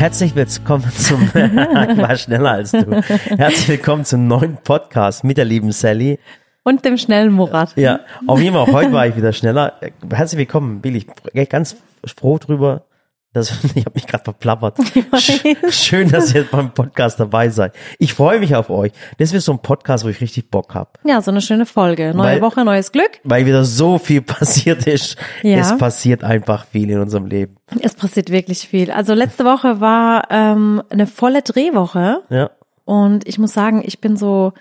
Herzlich willkommen zum, ich war schneller als du. Herzlich willkommen zum neuen Podcast mit der lieben Sally. Und dem schnellen Murat. Ja, auf jeden Fall, heute war ich wieder schneller. Herzlich willkommen, Billy. Ich bin ganz froh drüber, das, ich habe mich gerade verplappert. Schön, dass ihr beim Podcast dabei seid. Ich freue mich auf euch. Das wird so ein Podcast, wo ich richtig Bock hab. Ja, so eine schöne Folge. Neue weil, Woche, neues Glück. Weil wieder so viel passiert ist. Ja. Es passiert einfach viel in unserem Leben. Es passiert wirklich viel. Also letzte Woche war ähm, eine volle Drehwoche. Ja. Und ich muss sagen, ich bin so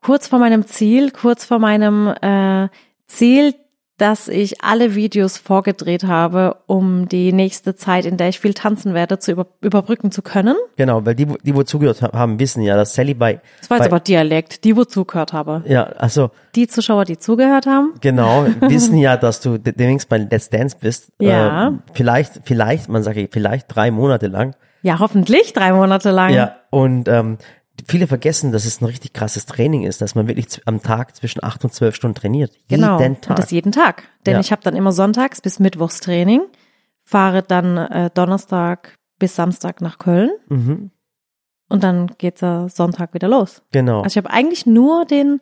kurz vor meinem Ziel, kurz vor meinem äh, Ziel, dass ich alle Videos vorgedreht habe, um die nächste Zeit, in der ich viel tanzen werde, zu über, überbrücken zu können. Genau, weil die, die, wo zugehört haben, wissen ja, dass Sally bei... Das war jetzt aber Dialekt, die, wo zugehört habe. Ja, also... Die Zuschauer, die zugehört haben. Genau, wissen ja, dass du demnächst bei Let's Dance bist. Ja. Äh, vielleicht, vielleicht, man sagt vielleicht drei Monate lang. Ja, hoffentlich drei Monate lang. Ja, und ähm, viele vergessen, dass es ein richtig krasses Training ist, dass man wirklich am Tag zwischen acht und zwölf Stunden trainiert. Genau. Jeden Tag. Und das jeden Tag. Denn ja. ich habe dann immer sonntags bis Mittwochs Training, fahre dann äh, Donnerstag bis Samstag nach Köln. Mhm. Und dann geht's ja Sonntag wieder los. Genau. Also ich habe eigentlich nur den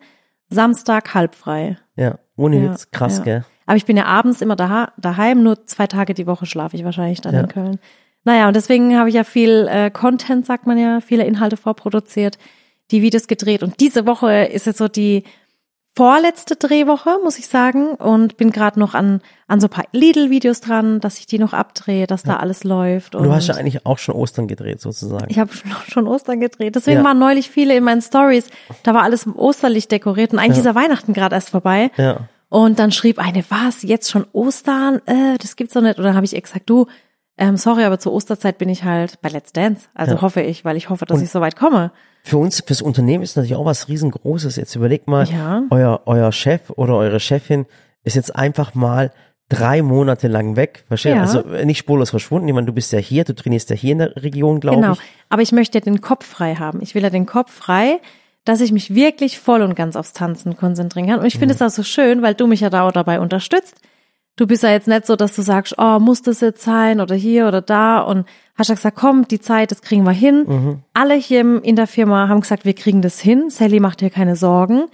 Samstag halb frei. Ja, ohne ja, Witz, krass, ja. gell? Aber ich bin ja abends immer daheim, nur zwei Tage die Woche schlafe ich wahrscheinlich dann ja. in Köln. Naja, und deswegen habe ich ja viel äh, Content, sagt man ja, viele Inhalte vorproduziert, die Videos gedreht. Und diese Woche ist jetzt so die vorletzte Drehwoche, muss ich sagen. Und bin gerade noch an, an so ein paar Lidl-Videos dran, dass ich die noch abdrehe, dass ja. da alles läuft. Und du hast ja eigentlich auch schon Ostern gedreht, sozusagen. Ich habe schon Ostern gedreht. Deswegen ja. waren neulich viele in meinen Stories, da war alles im Osterlicht dekoriert und eigentlich ja. ist ja Weihnachten gerade erst vorbei. Ja. Und dann schrieb eine, was, jetzt schon Ostern? Äh, das gibt's doch nicht. Oder habe ich gesagt, du, ähm, sorry, aber zur Osterzeit bin ich halt bei Let's Dance. Also ja. hoffe ich, weil ich hoffe, dass Und ich so weit komme. Für uns, fürs Unternehmen ist natürlich auch was riesengroßes. Jetzt überlegt mal, ja. euer, euer Chef oder eure Chefin ist jetzt einfach mal drei Monate lang weg. Verstehe? Ja. Also nicht spurlos verschwunden. Ich meine, du bist ja hier, du trainierst ja hier in der Region, glaube genau. ich. Genau. Aber ich möchte ja den Kopf frei haben. Ich will ja den Kopf frei, dass ich mich wirklich voll und ganz aufs Tanzen konzentrieren kann. Und ich finde mhm. es auch so schön, weil du mich ja da auch dabei unterstützt du bist ja jetzt nicht so, dass du sagst, oh, muss das jetzt sein oder hier oder da und hast ja gesagt, komm, die Zeit, das kriegen wir hin. Mhm. Alle hier in der Firma haben gesagt, wir kriegen das hin. Sally macht dir keine Sorgen.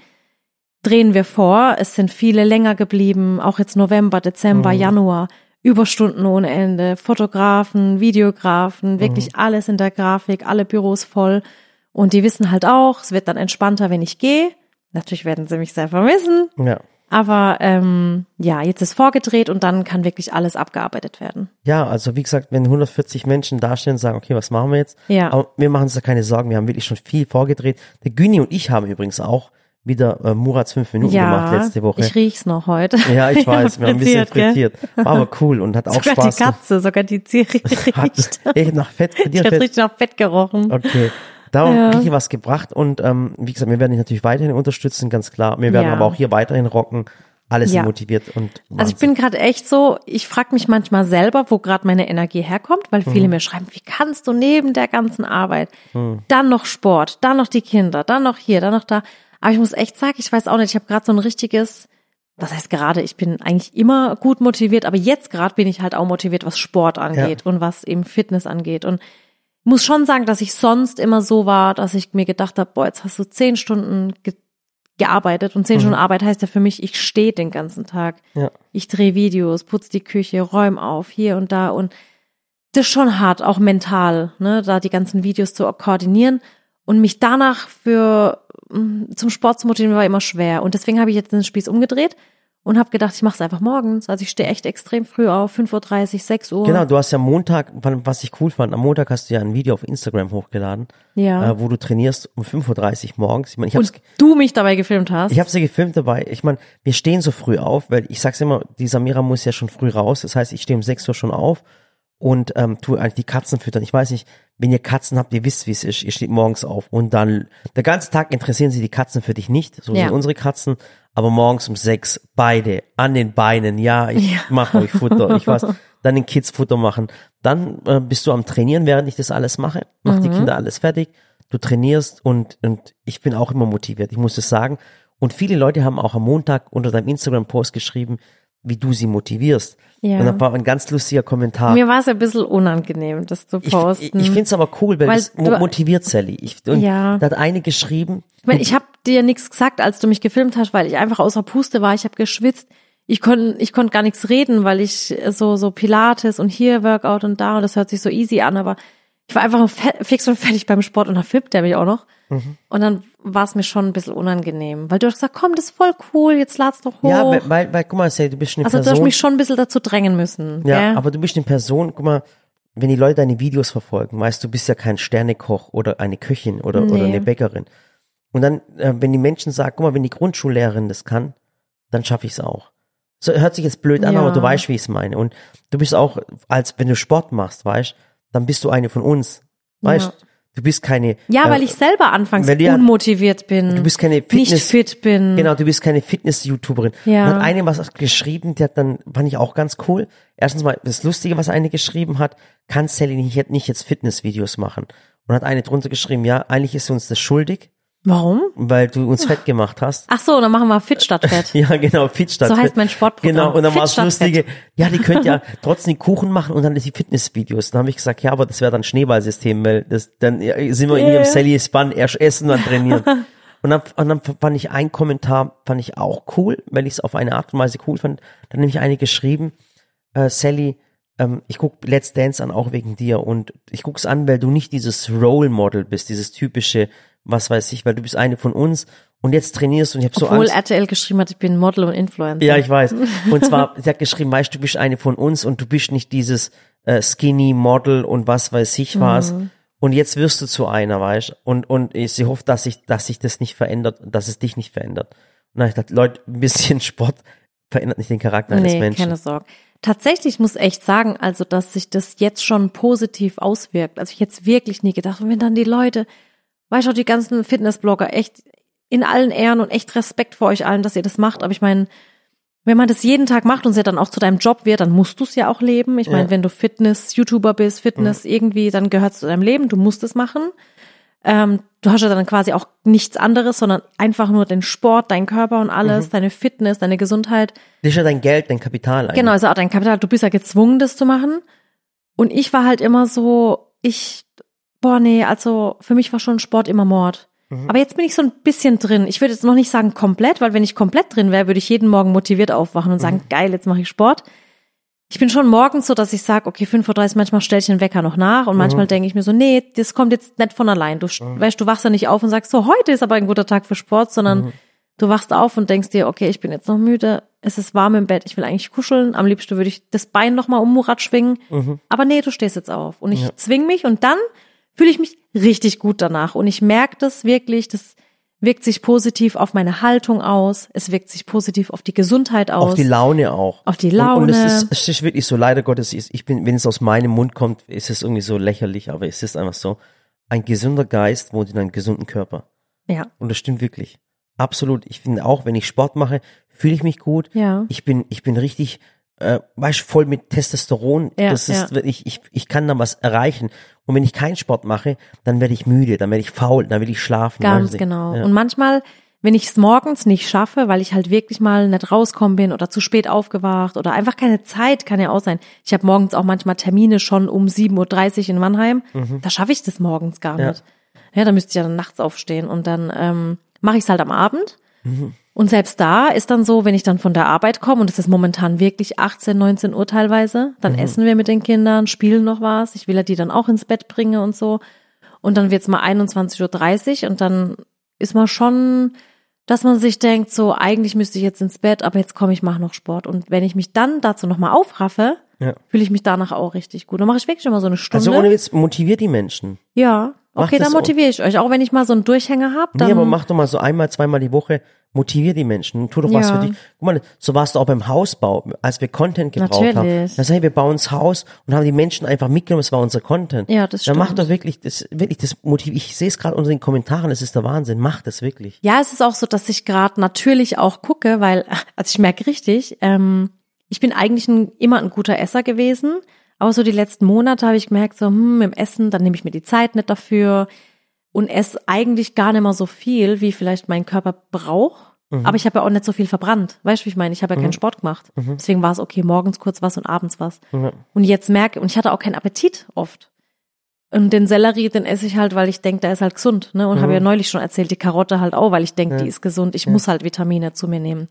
Drehen wir vor. Es sind viele länger geblieben, auch jetzt November, Dezember, mhm. Januar. Überstunden ohne Ende, Fotografen, Videografen, wirklich mhm. alles in der Grafik, alle Büros voll. Und die wissen halt auch, es wird dann entspannter, wenn ich gehe. Natürlich werden sie mich sehr vermissen. Ja. Aber ähm, ja, jetzt ist vorgedreht und dann kann wirklich alles abgearbeitet werden. Ja, also wie gesagt, wenn 140 Menschen dastehen und sagen, okay, was machen wir jetzt? Ja. Aber wir machen uns da keine Sorgen, wir haben wirklich schon viel vorgedreht. Der Güni und ich haben übrigens auch wieder äh, Murats fünf Minuten ja, gemacht letzte Woche. Ich riech's noch heute. Ja, ich weiß, wir haben ein bisschen frittiert. War aber cool und hat auch sogar Spaß. Sogar die Katze, sogar die Zieri riecht. Hat, ey, nach Fett, dir ich Fett. richtig nach Fett gerochen. Okay. Darum ja. richtig was gebracht und ähm, wie gesagt, wir werden dich natürlich weiterhin unterstützen, ganz klar. Wir werden ja. aber auch hier weiterhin rocken alles ja. motiviert und Wahnsinn. Also ich bin gerade echt so, ich frage mich manchmal selber, wo gerade meine Energie herkommt, weil viele mhm. mir schreiben, wie kannst du neben der ganzen Arbeit mhm. dann noch Sport, dann noch die Kinder, dann noch hier, dann noch da. Aber ich muss echt sagen, ich weiß auch nicht, ich habe gerade so ein richtiges, was heißt gerade, ich bin eigentlich immer gut motiviert, aber jetzt gerade bin ich halt auch motiviert, was Sport angeht ja. und was eben Fitness angeht und muss schon sagen, dass ich sonst immer so war, dass ich mir gedacht habe, boah, jetzt hast du zehn Stunden gearbeitet und zehn mhm. Stunden Arbeit heißt ja für mich, ich stehe den ganzen Tag. Ja. Ich drehe Videos, putze die Küche, räume auf, hier und da und das ist schon hart, auch mental, ne, da die ganzen Videos zu koordinieren und mich danach für mm, zum Sport zu motivieren war immer schwer und deswegen habe ich jetzt den Spieß umgedreht und habe gedacht, ich mache es einfach morgens. Also ich stehe echt extrem früh auf, 5.30 Uhr, 6 Uhr. Genau, du hast ja Montag, was ich cool fand, am Montag hast du ja ein Video auf Instagram hochgeladen, ja. äh, wo du trainierst um 5.30 Uhr morgens. Ich mein, ich und du mich dabei gefilmt hast. Ich habe sie gefilmt dabei. Ich meine, wir stehen so früh auf, weil ich sag's immer, die Samira muss ja schon früh raus. Das heißt, ich stehe um 6 Uhr schon auf und ähm, tu eigentlich die Katzen füttern. Ich weiß nicht, wenn ihr Katzen habt, ihr wisst, wie es ist. Ihr steht morgens auf und dann der ganze Tag interessieren sie die Katzen für dich nicht. So ja. sind unsere Katzen aber morgens um sechs beide an den Beinen. Ja, ich ja. mache euch Futter. Ich weiß, dann den Kids Futter machen. Dann äh, bist du am Trainieren, während ich das alles mache. Mach mhm. die Kinder alles fertig. Du trainierst und, und ich bin auch immer motiviert. Ich muss das sagen. Und viele Leute haben auch am Montag unter deinem Instagram-Post geschrieben, wie du sie motivierst. Ja. Und da war ein ganz lustiger Kommentar. Mir war es ein bisschen unangenehm, das zu posten. ich, ich finde es aber cool, weil, Weil das du- mo motiviert Sally. Ich, Ja. da hat eine geschrieben, Ich meine, ich habe dir nichts gesagt, als du mich gefilmt hast, weil ich einfach außer Puste war. Ich habe geschwitzt. Ich konnte ich konnte gar nichts reden, weil ich so so Pilates und hier Workout und da und das hört sich so easy an, aber ich war einfach fix und fertig beim Sport und dann flippt der mich auch noch. Mhm. Und dann war es mir schon ein bisschen unangenehm, weil du hast gesagt, komm, das ist voll cool, jetzt lad's doch hoch. ja, weil, weil, weil, guck mal, Sally, du bist eine also du hast Person. mich schon ein bisschen dazu drängen müssen. Ja, gell? aber du bist eine Person, guck mal, wenn die Leute deine Videos verfolgen, weißt du, bist ja kein Sternekoch oder eine Köchin oder, oder Nee. eine Bäckerin. Und dann, äh, wenn die Menschen sagen, guck mal, wenn die Grundschullehrerin das kann, dann schaffe ich es auch. So hört sich jetzt blöd an, Ja. aber du weißt, wie ich es meine. Und du bist auch, als wenn du Sport machst, weißt, dann bist du eine von uns. Weißt, Ja. Du bist keine. ja, äh, weil ich selber anfangs ja- unmotiviert bin. Du bist keine nicht Fitness, fit bin. Genau, du bist keine Fitness-YouTuberin. Ja. Und hat eine was geschrieben, die hat dann, fand ich auch ganz cool. Erstens mal, das Lustige, was eine geschrieben hat, kann Sally nicht, nicht jetzt Fitness-Videos machen. Und hat eine drunter geschrieben, ja, eigentlich ist sie uns das schuldig, Warum? weil du uns fett gemacht hast. Ach so, dann machen wir fit statt fett. Ja, genau, fit statt So heißt fett. mein Sportprogramm. Genau, und dann war es lustige, ja, die könnt ja trotzdem die Kuchen machen und dann die Fitnessvideos. Dann habe ich gesagt, ja, aber das wäre dann Schneeballsystem, weil das, dann sind wir in Yeah. ihrem Sally Span erst essen, dann trainieren. und, dann, und dann fand ich einen Kommentar, fand ich auch cool, weil ich es auf eine Art und Weise cool fand. Dann nämlich eine geschrieben, äh, Sally, ähm, ich guck Let's Dance an, auch wegen dir. Und ich guck's an, weil du nicht dieses Role Model bist, dieses typische, was weiß ich, weil du bist eine von uns und jetzt trainierst und ich habe so Obwohl Angst. RTL geschrieben hat, ich bin Model und Influencer. Ja, ich weiß. Und zwar, sie hat geschrieben, weißt du, du bist eine von uns und du bist nicht dieses äh, Skinny Model und was weiß ich was. Und jetzt wirst du zu einer, weißt du? Und, und sie hofft, dass sich, dass sich das nicht verändert, dass es dich nicht verändert. Und dann hab ich gedacht, Leute, ein bisschen Sport verändert nicht den Charakter eines nee, Menschen. keine Sorge. Tatsächlich muss echt sagen, also, dass sich das jetzt schon positiv auswirkt. Also, ich jetzt wirklich nie gedacht, und wenn dann die Leute, weißt du, die ganzen Fitnessblogger, echt in allen Ehren und echt Respekt vor euch allen, dass ihr das macht. Aber ich meine, wenn man das jeden Tag macht und es ja dann auch zu deinem Job wird, dann musst du es ja auch leben. Ich meine, Ja. wenn du Fitness-YouTuber bist, Fitness irgendwie, dann gehört es zu deinem Leben, du musst es machen. Ähm, du hast ja dann quasi auch nichts anderes, sondern einfach nur den Sport, dein Körper und alles, Mhm. deine Fitness, deine Gesundheit. Das ist ja dein Geld, dein Kapital eigentlich. Genau, also auch dein Kapital, du bist ja gezwungen, das zu machen. Und ich war halt immer so, ich, boah, nee, also für mich war schon Sport immer Mord. Mhm. Aber jetzt bin ich so ein bisschen drin. Ich würde jetzt noch nicht sagen komplett, weil wenn ich komplett drin wäre, würde ich jeden Morgen motiviert aufwachen und sagen, Mhm. geil, jetzt mache ich Sport. Ich bin schon morgens so, dass ich sage, okay, 5.30 Uhr, manchmal stelle ich den Wecker noch nach und manchmal denke ich mir so, nee, das kommt jetzt nicht von allein. Du, st- weißt, du wachst ja nicht auf und sagst so, heute ist aber ein guter Tag für Sport, sondern du wachst auf und denkst dir, okay, ich bin jetzt noch müde, es ist warm im Bett, ich will eigentlich kuscheln, am liebsten würde ich das Bein nochmal um Murat schwingen, aber nee, du stehst jetzt auf und ich Ja. zwing mich und dann fühle ich mich richtig gut danach und ich merke das wirklich, das wirkt sich positiv auf meine Haltung aus, es wirkt sich positiv auf die Gesundheit aus. Auf die Laune auch. Auf die Und, und es, Laune. ist, es ist wirklich so, leider Gottes, ich bin, wenn es aus meinem Mund kommt, ist es irgendwie so lächerlich, aber es ist einfach so. Ein gesunder Geist wohnt in einem gesunden Körper. ja, Und das stimmt wirklich. Absolut. Ich finde auch, wenn ich Sport mache, fühle ich mich gut. ja. Ich bin, ich bin richtig, äh, weißt, voll mit Testosteron. Ja, das ist ja. wirklich, ich, ich kann da was erreichen. Und wenn ich keinen Sport mache, dann werde ich müde, dann werde ich faul, dann will ich schlafen. Ganz genau. Ja. Und manchmal, wenn ich es morgens nicht schaffe, weil ich halt wirklich mal nicht rauskommen bin oder zu spät aufgewacht oder einfach keine Zeit, kann ja auch sein. Ich habe morgens auch manchmal Termine schon um 7.30 Uhr in Mannheim. Da schaffe ich das morgens gar Mhm. Nicht. Ja, da müsste ich ja dann nachts aufstehen und dann ähm, mache ich es halt am Abend. Mhm. Und selbst da ist dann so, wenn ich dann von der Arbeit komme, und es ist momentan wirklich 18, 19 Uhr teilweise, Mhm. dann essen wir mit den Kindern, spielen noch was. Ich will ja die dann auch ins Bett bringen und so. Und dann wird's mal 21.30 Uhr und dann ist man schon, dass man sich denkt, so eigentlich müsste ich jetzt ins Bett, aber jetzt komme ich, mache noch Sport. Und wenn ich mich dann dazu nochmal aufraffe, Ja. fühle ich mich danach auch richtig gut. Dann mache ich wirklich immer so eine Stunde. Also ohne Witz, motiviert die Menschen. ja, okay, das dann motiviere ich euch. Auch wenn ich mal so einen Durchhänger habe, dann Nee, aber mach doch mal so einmal, zweimal die Woche, motivier die Menschen, tu doch was Ja. für dich. Guck mal, so warst du auch beim Hausbau, als wir Content gebraucht haben. Natürlich. Da sagen wir, wir bauen das Haus und haben die Menschen einfach mitgenommen, es war unser Content. Ja, das Dann mach stimmt. doch wirklich, das, wirklich, das Motiv, ich sehe es gerade unter den Kommentaren, es ist der Wahnsinn, mach das wirklich. Ja, es ist auch so, dass ich gerade natürlich auch gucke, weil, also ich merke richtig, ähm, ich bin eigentlich ein, immer ein guter Esser gewesen, aber so die letzten Monate habe ich gemerkt, so, hm, im Essen, dann nehme ich mir die Zeit nicht dafür und esse eigentlich gar nicht mehr so viel, wie vielleicht mein Körper braucht. Aber ich habe ja auch nicht so viel verbrannt. Weißt du, wie ich meine? Ich habe ja keinen Sport gemacht. Deswegen war es okay, morgens kurz was und abends was. Und jetzt merke, und ich hatte auch keinen Appetit oft. Und den Sellerie, den esse ich halt, weil ich denke, der ist halt gesund. Ne? Und habe ja neulich schon erzählt, die Karotte halt auch, weil ich denke, die ist gesund. Ich muss halt Vitamine zu mir nehmen.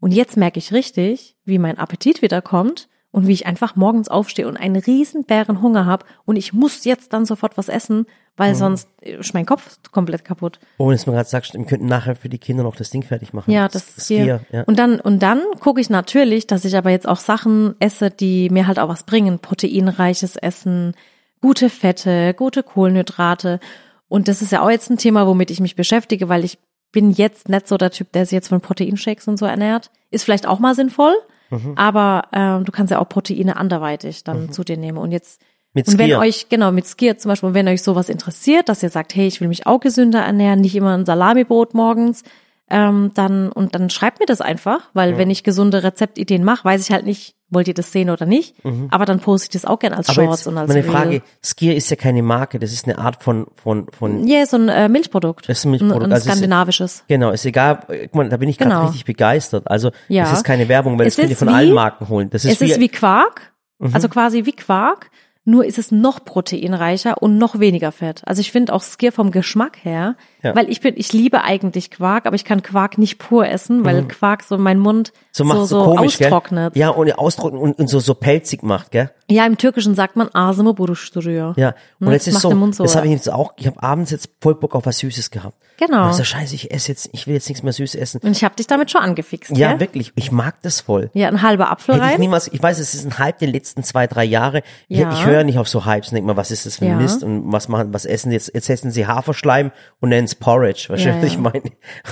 Und jetzt merke ich richtig, wie mein Appetit wieder kommt und wie ich einfach morgens aufstehe und einen riesen Bären Hunger habe und ich muss jetzt dann sofort was essen, weil sonst ist mein Kopf komplett kaputt. Oh, jetzt mal gerade sagst, wir könnten nachher für die Kinder noch das Ding fertig machen. Ja, das ist hier. ja. Und dann und dann gucke ich natürlich, dass ich aber jetzt auch Sachen esse, die mir halt auch was bringen, proteinreiches Essen, gute Fette, gute Kohlenhydrate. Und das ist ja auch jetzt ein Thema, womit ich mich beschäftige, weil ich bin jetzt nicht so der Typ, der sich jetzt von Proteinshakes und so ernährt. Ist vielleicht auch mal sinnvoll, Mhm. aber ähm, du kannst ja auch Proteine anderweitig dann zu dir nehmen. Und jetzt Mit und wenn Skier. euch, genau, mit Skier zum Beispiel, und wenn euch sowas interessiert, dass ihr sagt, hey, ich will mich auch gesünder ernähren, nicht immer ein Salamibrot morgens, ähm, dann, und dann schreibt mir das einfach, weil wenn ich gesunde Rezeptideen mache, weiß ich halt nicht, wollt ihr das sehen oder nicht, aber dann poste ich das auch gern als Mhm. Aber Shorts jetzt und als meine Reel. Frage, Skier ist ja keine Marke, das ist eine Art von, von, von, Ja, so ein äh, Milchprodukt. Das ist ein Milchprodukt, Ein, ein also es ist- skandinavisches. genau, ist egal, guck mal, da bin ich gerade Genau. richtig begeistert. Also, Ja. das ist keine Werbung, weil Es das könnt ihr von wie- allen Marken holen. Das ist es ist wie Quark, Mhm. also quasi wie Quark, nur ist es noch proteinreicher und noch weniger Fett. Also ich finde auch Skier vom Geschmack her, Ja. weil ich bin, ich liebe eigentlich Quark, aber ich kann Quark nicht pur essen, weil Quark so mein Mund Mhm. so so, so, komisch, austrocknet. gell? Ja, und austrocknet und, und so, so pelzig macht, gell? Ja, im Türkischen sagt man Asime Buruşturuyor. Ja. Und Ne, jetzt das ist so, das habe ich jetzt auch, ich habe abends jetzt voll Bock auf was Süßes gehabt. Genau. Und ich so, scheiße, ich esse jetzt, ich will jetzt nichts mehr süß essen. Und ich habe dich damit schon angefixt, Ja, gell? wirklich, ich mag das voll. Ja, ein halber Apfel Hätte ich rein. niemals, ich weiß, es ist ein Hype der letzten zwei, drei Jahre. Ich, Ja. ich höre nicht auf so Hypes und denk mal, was ist das für ein Ja. Mist und was machen, was essen jetzt? Jetzt essen sie Haferschleim und nennen es Porridge. Weißt du, Ja, was ich ja. meine?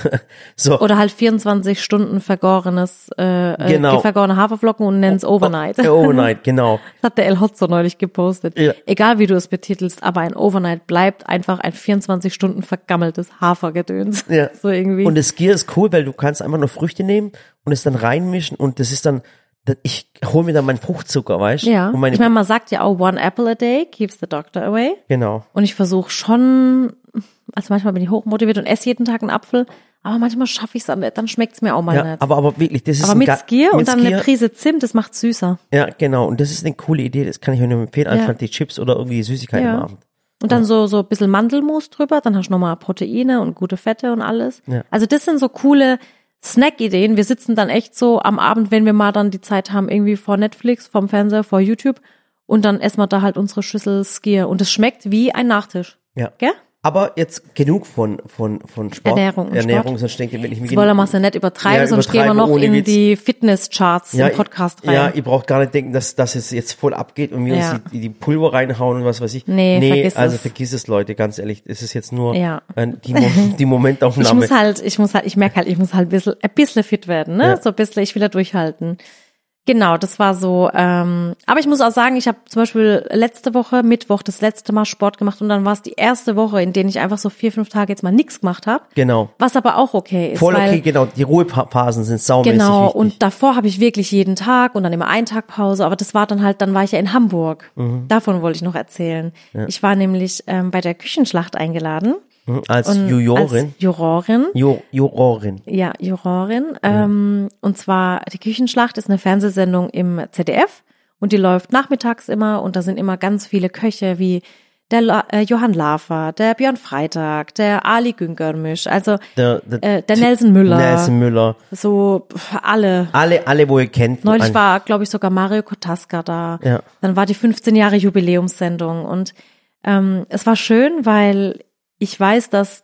so. Oder halt 24 Stunden vergorenes, äh, Genau. äh, vergorene Haferflocken und nenn's Overnight. Ja, Overnight, genau. Das hat der El Hotzo neulich gepostet. Ja. Egal wie du es betitelst, aber ein Overnight bleibt einfach ein 24 Stunden vergammeltes Hafergedöns. Ja. So irgendwie. Und das Gier ist cool, weil du kannst einfach nur Früchte nehmen und es dann reinmischen und das ist dann, ich hole mir dann meinen Fruchtzucker, weißt du? ja. Und meine, ich meine, man sagt ja auch, one apple a day keeps the doctor away. genau. Und ich versuche schon, also manchmal bin ich hochmotiviert und esse jeden Tag einen Apfel, aber manchmal schaffe ich es nicht, dann schmeckt's mir auch mal Ja, nicht. aber, aber wirklich, das ist aber mit Skier und dann eine Skier- Prise Zimt, das macht süßer. Ja, genau. Und das ist eine coole Idee. Das kann ich euch nur empfehlen. Einfach die Chips oder irgendwie die Süßigkeiten Ja. am Abend. Und dann so, so ein bisschen Mandelmus drüber, dann hast du nochmal Proteine und gute Fette und alles. Ja. Also das sind so coole Snack-Ideen. Wir sitzen dann echt so am Abend, wenn wir mal dann die Zeit haben, irgendwie vor Netflix, vom Fernseher, vor YouTube und dann essen wir da halt unsere Schüssel Skier und es schmeckt wie ein Nachtisch. Ja. Gell? Aber jetzt genug von, von, von Sport. Ernährung und Ernährung, Sport. sonst denke ich, wenn ich mir Jetzt wollen wir mal so nicht übertreiben, Ja, sonst gehen wir noch in Witz. die Fitness-Charts im Podcast rein. Ja, ihr braucht gar nicht denken, dass, dass es jetzt voll abgeht und wir Ja. uns die, die Pulver reinhauen und was weiß ich. Nee, vergiss also es. vergiss es, Leute, ganz ehrlich. Es ist jetzt nur Ja. äh, die, Mo die ich Momentaufnahme. muss halt, ich muss halt, ich merke halt, ich muss halt ein bisschen, ein bisschen fit werden, ne? Ja. So ein bisschen, ich will da durchhalten. Genau, das war so. Ähm, aber ich muss auch sagen, ich habe zum Beispiel letzte Woche, Mittwoch, das letzte Mal Sport gemacht und dann war es die erste Woche, in der ich einfach so vier, fünf Tage jetzt mal nichts gemacht habe. genau. Was aber auch okay ist. Voll weil, okay, genau. Die Ruhephasen sind saumäßig Genau, wichtig. und davor habe ich wirklich jeden Tag und dann immer einen Tag Pause, aber das war dann halt, dann war ich ja in Hamburg. Mhm. Davon wollte ich noch erzählen. Ich war nämlich ähm, bei der Küchenschlacht eingeladen. Mhm, als und Jurorin. Als Jurorin. Ju Jurorin. Ja, Jurorin. Ähm, und zwar, die Küchenschlacht ist eine Fernsehsendung im ZDF und die läuft nachmittags immer und da sind immer ganz viele Köche wie der La äh, Johann Lafer, der Björn Freitag, der Ali Güngörmisch, also Der, der, äh, der Nelson Müller, Nelson Müller. so alle. Alle, alle, wo ihr kennt. Neulich war, glaube ich, sogar Mario Kotaska da. Ja. Dann war die 15 Jahre Jubiläumssendung und ähm, es war schön, weil ich weiß, dass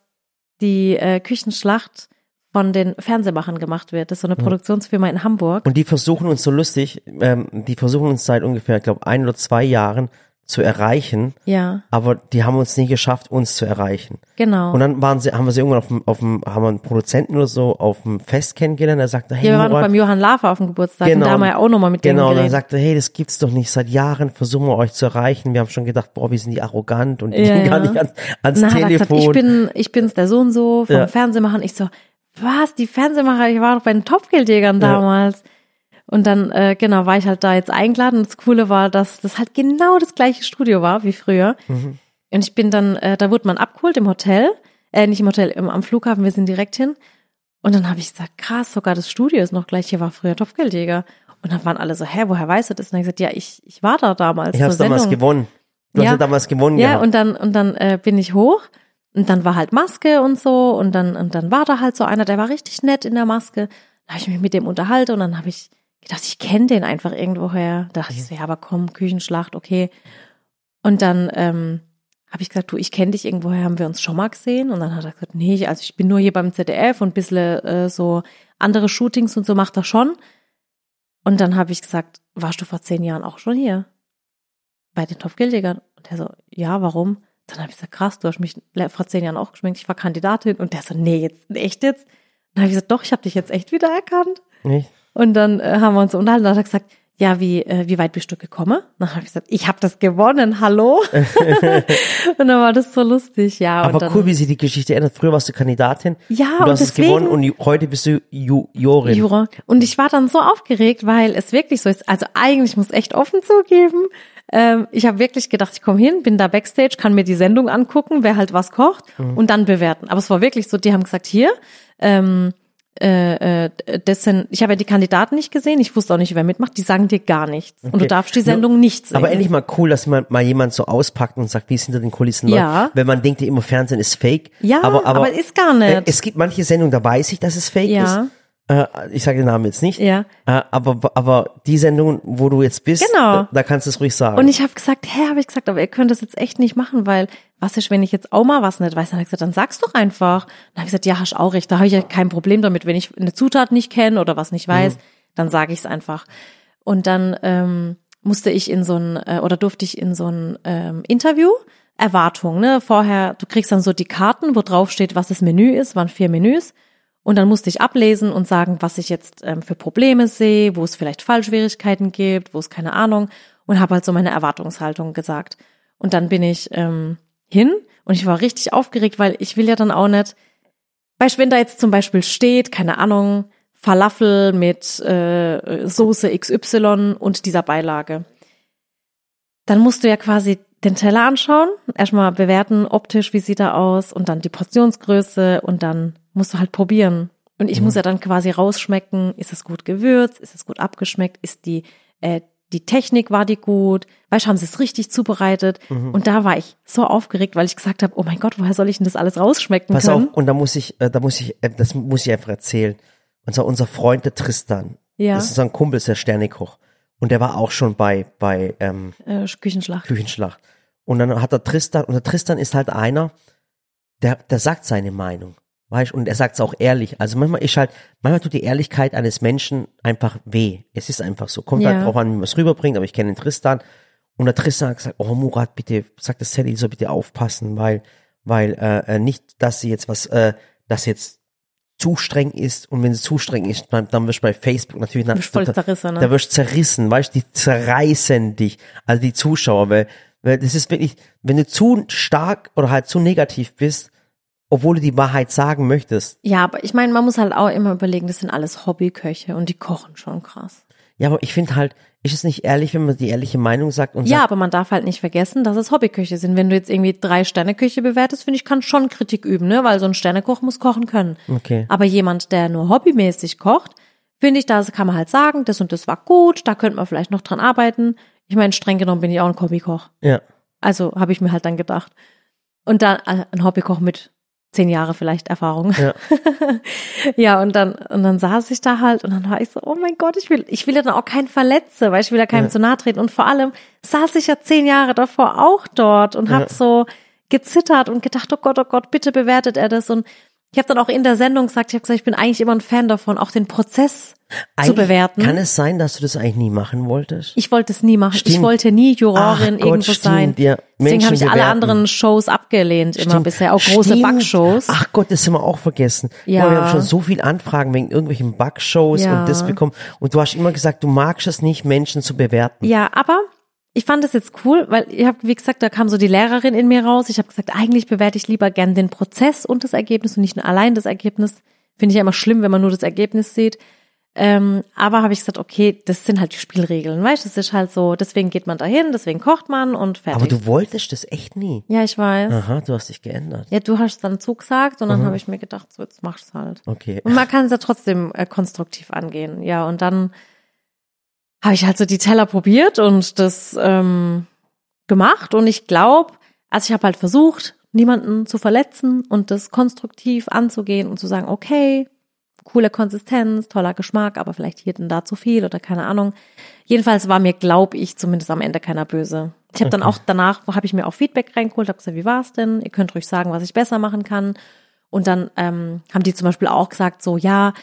die äh, Küchenschlacht von den Fernsehmachern gemacht wird. Das ist so eine Produktionsfirma in Hamburg. Und die versuchen uns so lustig, ähm, die versuchen uns seit ungefähr, ich glaube, ein oder zwei Jahren zu erreichen, Ja, aber die haben uns nie geschafft, uns zu erreichen. genau. Und dann waren sie, haben wir sie irgendwann auf dem, auf dem, haben wir einen Produzenten oder so auf dem Fest kennengelernt, der sagte, hey, ja, wir waren noch Murat, beim Johann Lafer auf dem Geburtstag und da haben wir ja auch nochmal mit genau, denen und dann geredet. sagte, hey, das gibt's doch nicht, seit Jahren versuchen wir euch zu erreichen. Wir haben schon gedacht, boah, wir sind die arrogant und die Ja, gehen gar nicht ans, ans Und er Telefon. gesagt, ich bin, ich bin's der so und so vom Ja. Fernsehmacher. Ich so, was, die Fernsehmacher? Ich war doch bei den Topgeldjägern damals. Und dann, äh, genau, war ich halt da jetzt eingeladen. Und das Coole war, dass das halt genau das gleiche Studio war wie früher. Mhm. Und ich bin dann, äh, da wurde man abgeholt im Hotel, äh, nicht im Hotel, im, am Flughafen, wir sind direkt hin. Und dann habe ich gesagt, krass, sogar das Studio ist noch gleich, hier war früher Topfgeldjäger. Und dann waren alle so, hä, woher weißt du das? Und dann habe ich gesagt, ja, ich, ich war da damals. Ich habe damals gewonnen. Du Ja. hast ja damals gewonnen Ja, gehabt. und dann, und dann äh, bin ich hoch und dann war halt Maske und so und dann, und dann war da halt so einer, der war richtig nett in der Maske. Da habe ich mich mit dem unterhalten und dann habe ich gedacht, ich kenne den einfach irgendwoher. Da dachte ich so, ja, aber komm, Küchenschlacht, okay. Und dann ähm, habe ich gesagt, du, ich kenne dich irgendwoher, haben wir uns schon mal gesehen? Und dann hat er gesagt, nee, ich- also ich bin nur hier beim ZDF und ein bisschen äh, so andere Shootings und so macht er schon. Und dann habe ich gesagt, warst du vor zehn Jahren auch schon hier? Bei den Topfgeldjägern? Und der so, ja, warum? Dann habe ich gesagt, krass, du hast mich vor zehn Jahren auch geschminkt, ich war Kandidatin. Und der so, nee, jetzt, echt jetzt? Dann habe ich gesagt, doch, ich habe dich jetzt echt wiedererkannt. Nicht? Und dann äh, haben wir uns unterhalten. Dann hat er gesagt, ja, wie, äh, wie weit bist du gekommen? Dann habe ich gesagt, ich habe das gewonnen, hallo. und dann war das so lustig, ja. Aber dann, cool, wie sich die Geschichte ändert. Früher warst du Kandidatin. Ja, und du und hast es deswegen- gewonnen und heute bist du Ju Jurin. Jura. Und ich war dann so aufgeregt, weil es wirklich so ist. Also eigentlich muss echt offen zugeben. Ähm, ich habe wirklich gedacht, ich komme hin, bin da backstage, kann mir die Sendung angucken, wer halt was kocht und dann bewerten. Aber es war wirklich so, die haben gesagt, hier, ähm, äh, äh, das sind, ich habe ja die Kandidaten nicht gesehen, ich wusste auch nicht, wer mitmacht, die sagen dir gar nichts. Und du Okay. darfst die Sendung nicht sehen. Aber endlich mal cool, dass man mal jemand so auspackt und sagt, wie es hinter den Kulissen Ja. läuft. Wenn man denkt, immer Fernsehen ist fake. Ja, aber, aber, aber ist gar nicht. Äh, es gibt manche Sendungen, da weiß ich, dass es fake Ja. ist. Äh, ich sage den Namen jetzt nicht. Ja. Äh, aber, aber die Sendungen, wo du jetzt bist, Genau. da, da kannst du es ruhig sagen. Und ich habe gesagt, hä, habe ich gesagt, aber ihr könnt das jetzt echt nicht machen, weil was ist, wenn ich jetzt auch mal was nicht weiß? Dann habe ich gesagt, dann sag's doch einfach. Dann habe ich gesagt, ja, hast auch recht. Da habe ich ja kein Problem damit, wenn ich eine Zutat nicht kenne oder was nicht weiß, dann sage ich es einfach. Und dann ähm, musste ich in so ein äh, oder durfte ich in so ein ähm, Interview Erwartung, ne? Vorher, du kriegst dann so die Karten, wo drauf steht, was das Menü ist, waren vier Menüs. Und dann musste ich ablesen und sagen, was ich jetzt ähm, für Probleme sehe, wo es vielleicht Fallschwierigkeiten gibt, wo es keine Ahnung. Und habe halt so meine Erwartungshaltung gesagt. Und dann bin ich ähm, hin und ich war richtig aufgeregt, weil ich will ja dann auch nicht, weißt, wenn da jetzt zum Beispiel steht, keine Ahnung, Falafel mit äh, Soße XY und dieser Beilage, dann musst du ja quasi den Teller anschauen, erstmal bewerten optisch, wie sieht er aus und dann die Portionsgröße und dann musst du halt probieren. Und ich muss ja dann quasi rausschmecken, ist es gut gewürzt, ist es gut abgeschmeckt, ist die, äh, die Technik, war die gut, weißt du, haben sie es richtig zubereitet. Und da war ich so aufgeregt, weil ich gesagt habe, oh mein Gott, woher soll ich denn das alles rausschmecken Pass können? auf, und da muss ich, äh, da muss ich, äh, das muss ich einfach erzählen. Und zwar unser Freund, der Tristan. Ja. Das ist ein Kumpel, ist der Sternekoch. Und der war auch schon bei, bei, ähm, Äh, Küchenschlacht. Küchenschlacht. Und dann hat er Tristan, und der Tristan ist halt einer, der, der sagt seine Meinung. Weißt, und er sagt es auch ehrlich. Also manchmal ist halt, manchmal tut die Ehrlichkeit eines Menschen einfach weh. Es ist einfach so. Kommt Ja. halt drauf an, wie man es rüberbringt, aber ich kenne den Tristan. Und der Tristan hat gesagt, oh Murat, bitte, sag das Sally, soll bitte aufpassen, weil, weil, äh, äh, nicht, dass sie jetzt was, äh, das jetzt zu streng ist. Und wenn es zu streng ist, dann, dann wirst du bei Facebook natürlich Du bist voll zerrissen, da ne? wirst zerrissen, weißt du, die zerreißen dich, also die Zuschauer, weil, weil das ist wirklich, wenn du zu stark oder halt zu negativ bist, obwohl du die Wahrheit sagen möchtest. Ja, aber ich meine, man muss halt auch immer überlegen, das sind alles Hobbyköche und die kochen schon krass. Ja, aber ich finde halt, ist es nicht ehrlich, wenn man die ehrliche Meinung sagt und Ja, sagt, aber man darf halt nicht vergessen, dass es Hobbyköche sind. Wenn du jetzt irgendwie drei Sterneküche bewertest, finde ich, kann schon Kritik üben, ne? Weil so ein Sternekoch muss kochen können. okay, Aber jemand, der nur hobbymäßig kocht, finde ich, da kann man halt sagen, das und das war gut, da könnte man vielleicht noch dran arbeiten. Ich meine, streng genommen bin ich auch ein Hobbykoch. ja, Also habe ich mir halt dann gedacht. Und dann äh, ein Hobbykoch mit zehn Jahre vielleicht Erfahrung. Ja. ja, und dann, und dann saß ich da halt und dann war ich so, oh mein Gott, ich will, ich will ja dann auch keinen verletze, weil ich will ja keinem Ja. zu nahe treten. Und vor allem saß ich ja zehn Jahre davor auch dort und hab Ja. so gezittert und gedacht, oh Gott, oh Gott, bitte bewertet er das. Und ich habe dann auch in der Sendung gesagt, ich habe gesagt, ich bin eigentlich immer ein Fan davon, auch den Prozess zu Eigentlich bewerten. Kann es sein, dass du das eigentlich nie machen wolltest? Ich wollte es nie machen. Ich Stimmt. wollte nie Jurorin Ach Gott, irgendwo stimmt, sein. ja. Deswegen habe ich alle bewerten. anderen Shows abgelehnt, immer Stimmt. bisher, auch große Stimmt. Backshows. Ach Gott, das haben wir auch vergessen. Ja. Boah, wir haben schon so viel Anfragen wegen irgendwelchen Backshows Ja. und das bekommen. Und du hast immer gesagt, du magst es nicht, Menschen zu bewerten. Ja, aber ich fand das jetzt cool, weil ich habe, wie gesagt, da kam so die Lehrerin in mir raus. Ich habe gesagt, eigentlich bewerte ich lieber gern den Prozess und das Ergebnis und nicht nur allein das Ergebnis. Finde ich ja immer schlimm, wenn man nur das Ergebnis sieht. Ähm, aber habe ich gesagt, okay, das sind halt die Spielregeln, weißt du, das ist halt so, deswegen geht man dahin, deswegen kocht man und fertig. Aber du wolltest das echt nie. ja, ich weiß. Aha, du hast dich geändert. Ja, du hast dann zugesagt und dann habe ich mir gedacht, so jetzt mach's halt. Okay. Und man kann es ja trotzdem äh, konstruktiv angehen. Ja, und dann habe ich halt so die Teller probiert und das ähm, gemacht. Und ich glaube, also ich habe halt versucht, niemanden zu verletzen und das konstruktiv anzugehen und zu sagen, okay, coole Konsistenz, toller Geschmack, aber vielleicht hier und da zu viel oder keine Ahnung. Jedenfalls war mir, glaube ich, zumindest am Ende keiner böse. Ich habe dann auch danach, habe ich mir auch Feedback reingeholt, habe gesagt, wie war's denn? Ihr könnt ruhig sagen, was ich besser machen kann. Und dann ähm, haben die zum Beispiel auch gesagt, so ja,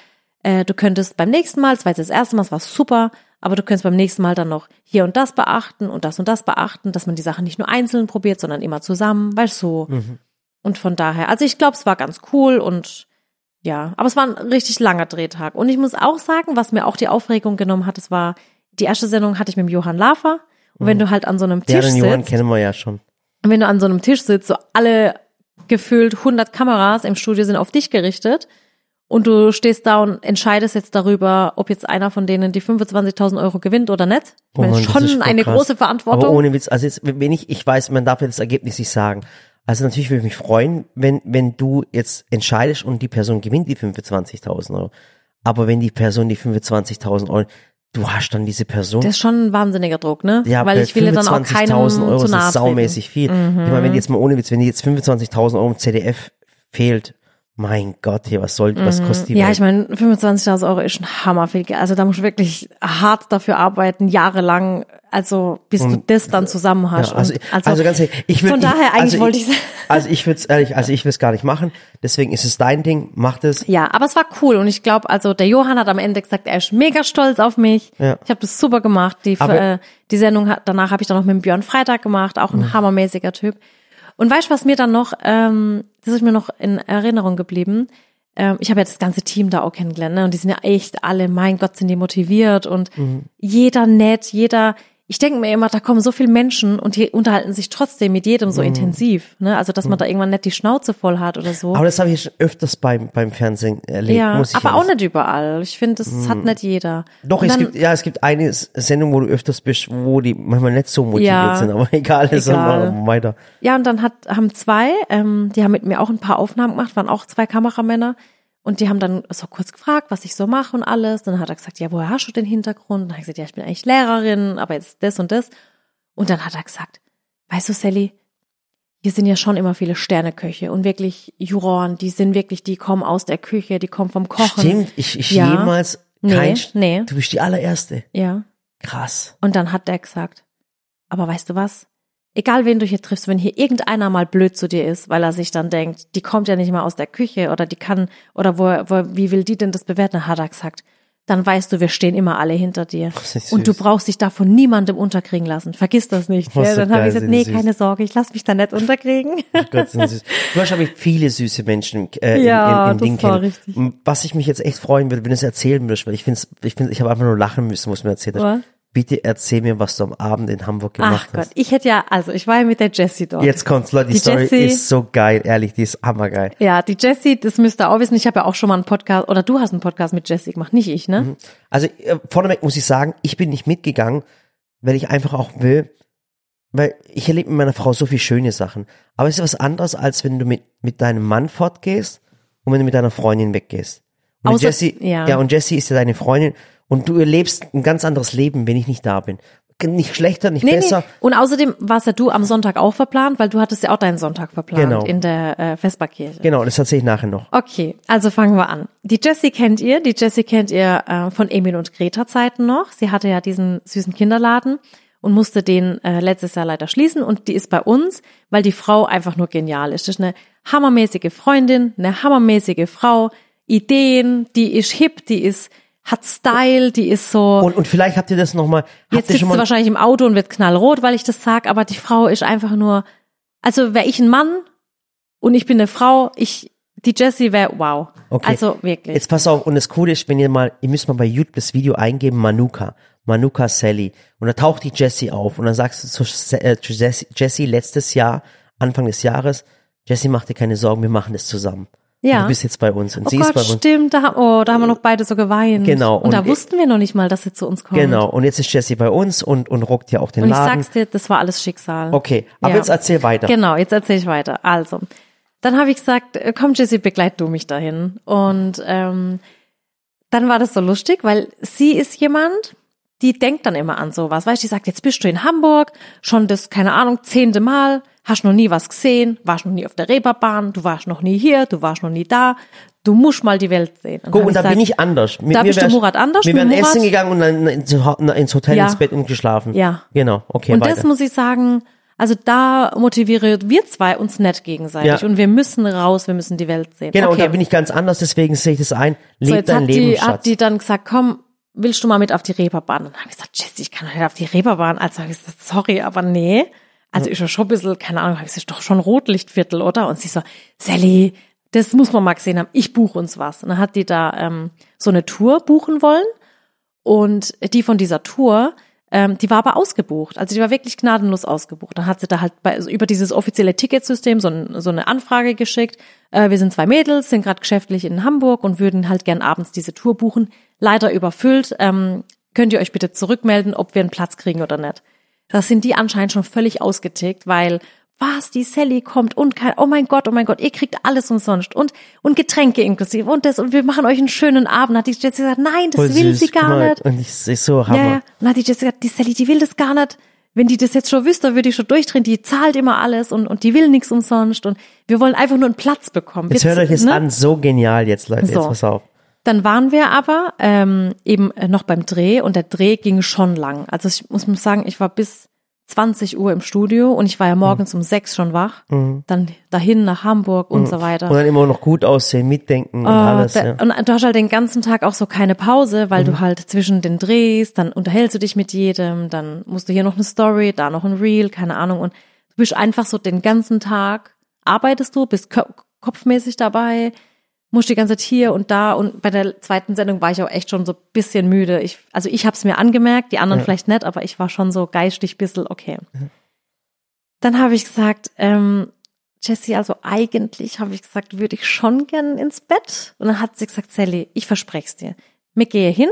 äh, du könntest beim nächsten Mal, das war jetzt das erste Mal, es war super, aber du könntest beim nächsten Mal dann noch hier und das beachten und das und das beachten, dass man die Sachen nicht nur einzeln probiert, sondern immer zusammen, weißt du. So. Und von daher, also ich glaube, es war ganz cool und ja, aber es war ein richtig langer Drehtag. Und ich muss auch sagen, was mir auch die Aufregung genommen hat, es war, die erste Sendung hatte ich mit dem Johann Lafer. Und wenn du halt an so einem Ja, Tisch den Johann sitzt, kennen wir ja schon. und wenn du an so einem Tisch sitzt, so alle gefühlt 100 Kameras im Studio sind auf dich gerichtet und du stehst da und entscheidest jetzt darüber, ob jetzt einer von denen die 25.000 Euro gewinnt oder nicht. Ich Oh meine, Mann, das schon eine krass. große Verantwortung. Aber ohne Witz, also jetzt, wenn ich, ich weiß, man darf ja das Ergebnis nicht sagen. Also natürlich würde ich mich freuen, wenn, wenn du jetzt entscheidest und die Person gewinnt die 25.000 Euro. Aber wenn die Person die 25.000 Euro, du hast dann diese Person. das ist schon ein wahnsinniger Druck, ne? ja, Weil ich will ja dann auch 25.000 Euro zu ist. Mhm. saumäßig viel. Ich meine, wenn die jetzt mal ohne Witz, wenn die jetzt 25.000 Euro im CDF fehlt, mein Gott, hier, was soll, was kostet die Mhm. Ja, Welt? ich meine, 25.000 Euro ist ein Hammer viel Geld. Also da musst du wirklich hart dafür arbeiten, jahrelang, also bis du das dann zusammen hast. Ja, also, Und also, ganz ehrlich, ich würde von daher eigentlich also wollte ich Also ich würde es ehrlich, also ich will es gar nicht machen. Deswegen ist es dein Ding, mach das. Ja, aber es war cool und ich glaube, also der Johann hat am Ende gesagt, er ist mega stolz auf mich. Ja. Ich habe das super gemacht. Die, Aber- äh, die Sendung hat, danach habe ich dann noch mit Björn Freitag gemacht, auch ein hammermäßiger Typ. Und weißt du, was mir dann noch, ähm, das ist mir noch in Erinnerung geblieben. Ähm, ich habe ja das ganze Team da auch kennengelernt, ne? Und die sind ja echt alle, mein Gott, sind die motiviert und jeder nett, jeder. Ich denke mir immer, da kommen so viele Menschen und die unterhalten sich trotzdem mit jedem so intensiv, ne? Also dass man da irgendwann nicht die Schnauze voll hat oder so. Aber das habe ich schon öfters beim, beim Fernsehen erlebt. Ja, muss ich aber auch nicht überall. Ich finde, das hat nicht jeder. Doch, Und es dann- gibt, ja, es gibt eine Sendung, wo du öfters bist, wo die manchmal nicht so motiviert Ja. sind, aber egal, ist immer weiter. Ja, und dann hat, haben zwei, ähm, die haben mit mir auch ein paar Aufnahmen gemacht, waren auch zwei Kameramänner. Und die haben dann so kurz gefragt, was ich so mache und alles. Dann hat er gesagt, ja, woher hast du den Hintergrund? Und dann habe ich gesagt, ja, ich bin eigentlich Lehrerin, aber jetzt das und das. Und dann hat er gesagt, weißt du, Sally, hier sind ja schon immer viele Sterneköche und wirklich Juroren, die sind wirklich, die kommen aus der Küche, die kommen vom Kochen. Stimmt, ich, ich Ja. jemals Nee, kein, nee. du bist die allererste. Ja. Krass. Und dann hat der gesagt, aber weißt du was? Egal wen du hier triffst, wenn hier irgendeiner mal blöd zu dir ist, weil er sich dann denkt, die kommt ja nicht mal aus der Küche oder die kann, oder wo, wo wie will die denn das bewerten, hat er gesagt. Dann weißt du, wir stehen immer alle hinter dir. Und du brauchst dich da von niemandem unterkriegen lassen. Vergiss das nicht. Gell? so Dann habe geil ich gesagt, nee, süß. keine Sorge, ich lass mich da nicht unterkriegen. Gott, sind süß. Du hast aber viele süße Menschen äh, Ja, im, im, im das Ding kennen. Was ich mich jetzt echt freuen würde, wenn du es erzählen würdest, weil ich finde, ich finde, ich habe einfach nur lachen müssen, was du mir erzählt hast. Bitte erzähl mir, was du am Abend in Hamburg gemacht Ach Gott, hast. ich hätte ja, also ich war ja mit der Jessie dort. Jetzt kommt's, Leute, die, Die Story Jessie- ist so geil, ehrlich, die ist hammergeil. Ja, die Jessie, das müsst ihr auch wissen. Ich habe ja auch schon mal einen Podcast, oder du hast einen Podcast mit Jessie gemacht, nicht ich, ne? Also äh, vorneweg muss ich sagen, ich bin nicht mitgegangen, weil ich einfach auch will, weil ich erlebe mit meiner Frau so viel schöne Sachen. Aber es ist was anderes, als wenn du mit, mit deinem Mann fortgehst und wenn du mit deiner Freundin weggehst. Und Außer- Jessie, ja. ja, und Jessie ist ja deine Freundin und du erlebst ein ganz anderes Leben, wenn ich nicht da bin. Nicht schlechter, nicht Nee, besser. nee. Und außerdem warst ja du am Sonntag auch verplant, weil du hattest ja auch deinen Sonntag verplant Genau. in der äh, Vesperkirche. Genau, das erzähle ich nachher noch. Okay, also fangen wir an. Die Jessie kennt ihr. Die Jessie kennt ihr äh, von Emil und Greta Zeiten noch. Sie hatte ja diesen süßen Kinderladen und musste den äh, letztes Jahr leider schließen. Und die ist bei uns, weil die Frau einfach nur genial ist. Das ist eine hammermäßige Freundin, eine hammermäßige Frau, Ideen, die ist hip, die ist hat Style, die ist so. Und, und vielleicht habt ihr das nochmal, Jetzt sitzt sie wahrscheinlich im Auto und wird knallrot, weil ich das sag, aber die Frau ist einfach nur, also wäre ich ein Mann und ich bin eine Frau, ich, die Jessie wäre wow. Okay. Also wirklich. Jetzt pass auf, und das Coole ist, wenn ihr mal, ihr müsst mal bei YouTube das Video eingeben, Manuka, Manuka Sally. Und da taucht die Jessie auf und dann sagst du zu äh, zu Jessie, Jessie letztes Jahr, Anfang des Jahres, Jessie, mach dir keine Sorgen, wir machen das zusammen. Ja. Du bist jetzt bei uns und Oh sie Gott, ist bei uns. stimmt, da, oh, da haben wir noch beide so geweint. Genau, Und, da und- wussten wir noch nicht mal, dass sie zu uns kommt. Genau. Und jetzt ist Jessie bei uns und, und rockt ja auch den Und ich Laden. sag's dir, das war alles Schicksal. Okay, aber Ja. jetzt erzähl weiter. Genau, jetzt erzähle ich weiter. Also, dann habe ich gesagt, äh, komm Jessie, begleit du mich dahin. Und ähm, dann war das so lustig, weil sie ist jemand, die denkt dann immer an sowas. Weißt du, die sagt, jetzt bist du in Hamburg, schon das, keine Ahnung, zehnte Mal, hast noch nie was gesehen, warst noch nie auf der Reeperbahn, du warst noch nie hier, du warst noch nie da, du musst mal die Welt sehen. Hab und da gesagt, bin ich anders. Mit Da bist du Murat anders, Wir wären essen gegangen und dann ins Ho- ins Hotel Ja. ins Bett und geschlafen. Ja. Genau, okay, Und weiter. das muss ich sagen, also da motivieren wir zwei uns nicht gegenseitig Ja. und wir müssen raus, wir müssen die Welt sehen. genau, okay. und da bin ich ganz anders, deswegen sehe ich das ein. Leb so, jetzt dein hat Leben, die, Schatz. hat die dann gesagt, komm, willst du mal mit auf die Reeperbahn? Und dann habe ich gesagt, Jesse, ich kann doch nicht auf die Reeperbahn. Also habe ich gesagt, sorry, aber nee. Also ist ja schon ein bisschen, keine Ahnung, es ist doch schon Rotlichtviertel, oder? Und sie so, Sally, das muss man mal gesehen haben, ich buche uns was. Und dann hat die da ähm, so eine Tour buchen wollen und die von dieser Tour, ähm, die war aber ausgebucht. Also die war wirklich gnadenlos ausgebucht. Dann hat sie da halt bei, also über dieses offizielle Ticketsystem so, ein, so eine Anfrage geschickt. Äh, wir sind zwei Mädels, sind gerade geschäftlich in Hamburg und würden halt gern abends diese Tour buchen. Leider überfüllt. Ähm, könnt ihr euch bitte zurückmelden, ob wir einen Platz kriegen oder nicht. Da sind die anscheinend schon völlig ausgetickt, weil was, die Sally kommt und kein, oh mein Gott, oh mein Gott, ihr kriegt alles umsonst und, und Getränke inklusive und das und wir machen euch einen schönen Abend. Hat die Jessie gesagt, nein, das Voll will süß, sie gar mal, nicht. Und ich ist so Hammer. Ja, ja. Und hat die Jessie gesagt, die Sally, die will das gar nicht. Wenn die das jetzt schon wüsste, würde ich schon durchdrehen. Die zahlt immer alles und, und die will nichts umsonst und wir wollen einfach nur einen Platz bekommen. Jetzt Wir- hört euch es ne? an, so genial jetzt, Leute. So. Jetzt pass auf. Dann waren wir aber ähm, eben noch beim Dreh und der Dreh ging schon lang. Also ich muss sagen, ich war bis 20 Uhr im Studio und ich war ja morgens um sechs schon wach. Dann dahin nach Hamburg und so weiter. Und dann immer noch gut aussehen, mitdenken und Oh, alles. da, ja. Und du hast halt den ganzen Tag auch so keine Pause, weil Mhm. du halt zwischen den Drehs, dann unterhältst du dich mit jedem, dann musst du hier noch eine Story, da noch ein Reel, keine Ahnung. Und du bist einfach so den ganzen Tag, arbeitest du, bist ko kopfmäßig dabei, musst die ganze Zeit hier und da. Und bei der zweiten Sendung war ich auch echt schon so ein bisschen müde. Ich, also ich habe es mir angemerkt, die anderen Ja. vielleicht nicht, aber ich war schon so geistig bissel, okay. Dann habe ich gesagt, ähm, Jessie, also eigentlich habe ich gesagt, würde ich schon gern ins Bett. Und dann hat sie gesagt, Sally, ich verspreche es dir. Wir gehen hin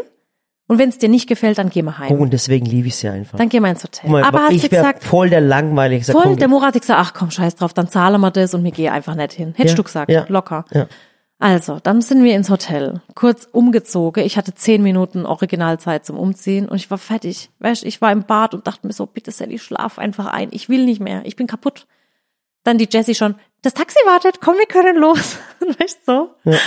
und wenn es dir nicht gefällt, dann gehen wir heim. Guck, und deswegen liebe ich sie einfach. Dann gehen wir ins Hotel. Mal, Aber hat sie ich wäre gesagt, voll der langweilig. Ich voll, komm, der Murat hat gesagt, ach komm, scheiß drauf, dann zahlen wir das und wir gehen einfach nicht hin. Hättest Ja, du gesagt, ja, locker. ja. Also, dann sind wir ins Hotel, kurz umgezogen. Ich hatte zehn Minuten Originalzeit zum Umziehen und ich war fertig. Weißt, ich war im Bad und dachte mir so, bitte Sally, schlaf einfach ein. Ich will nicht mehr, ich bin kaputt. Dann die Jessie schon, das Taxi wartet, komm, wir können los. weißt so? Ja.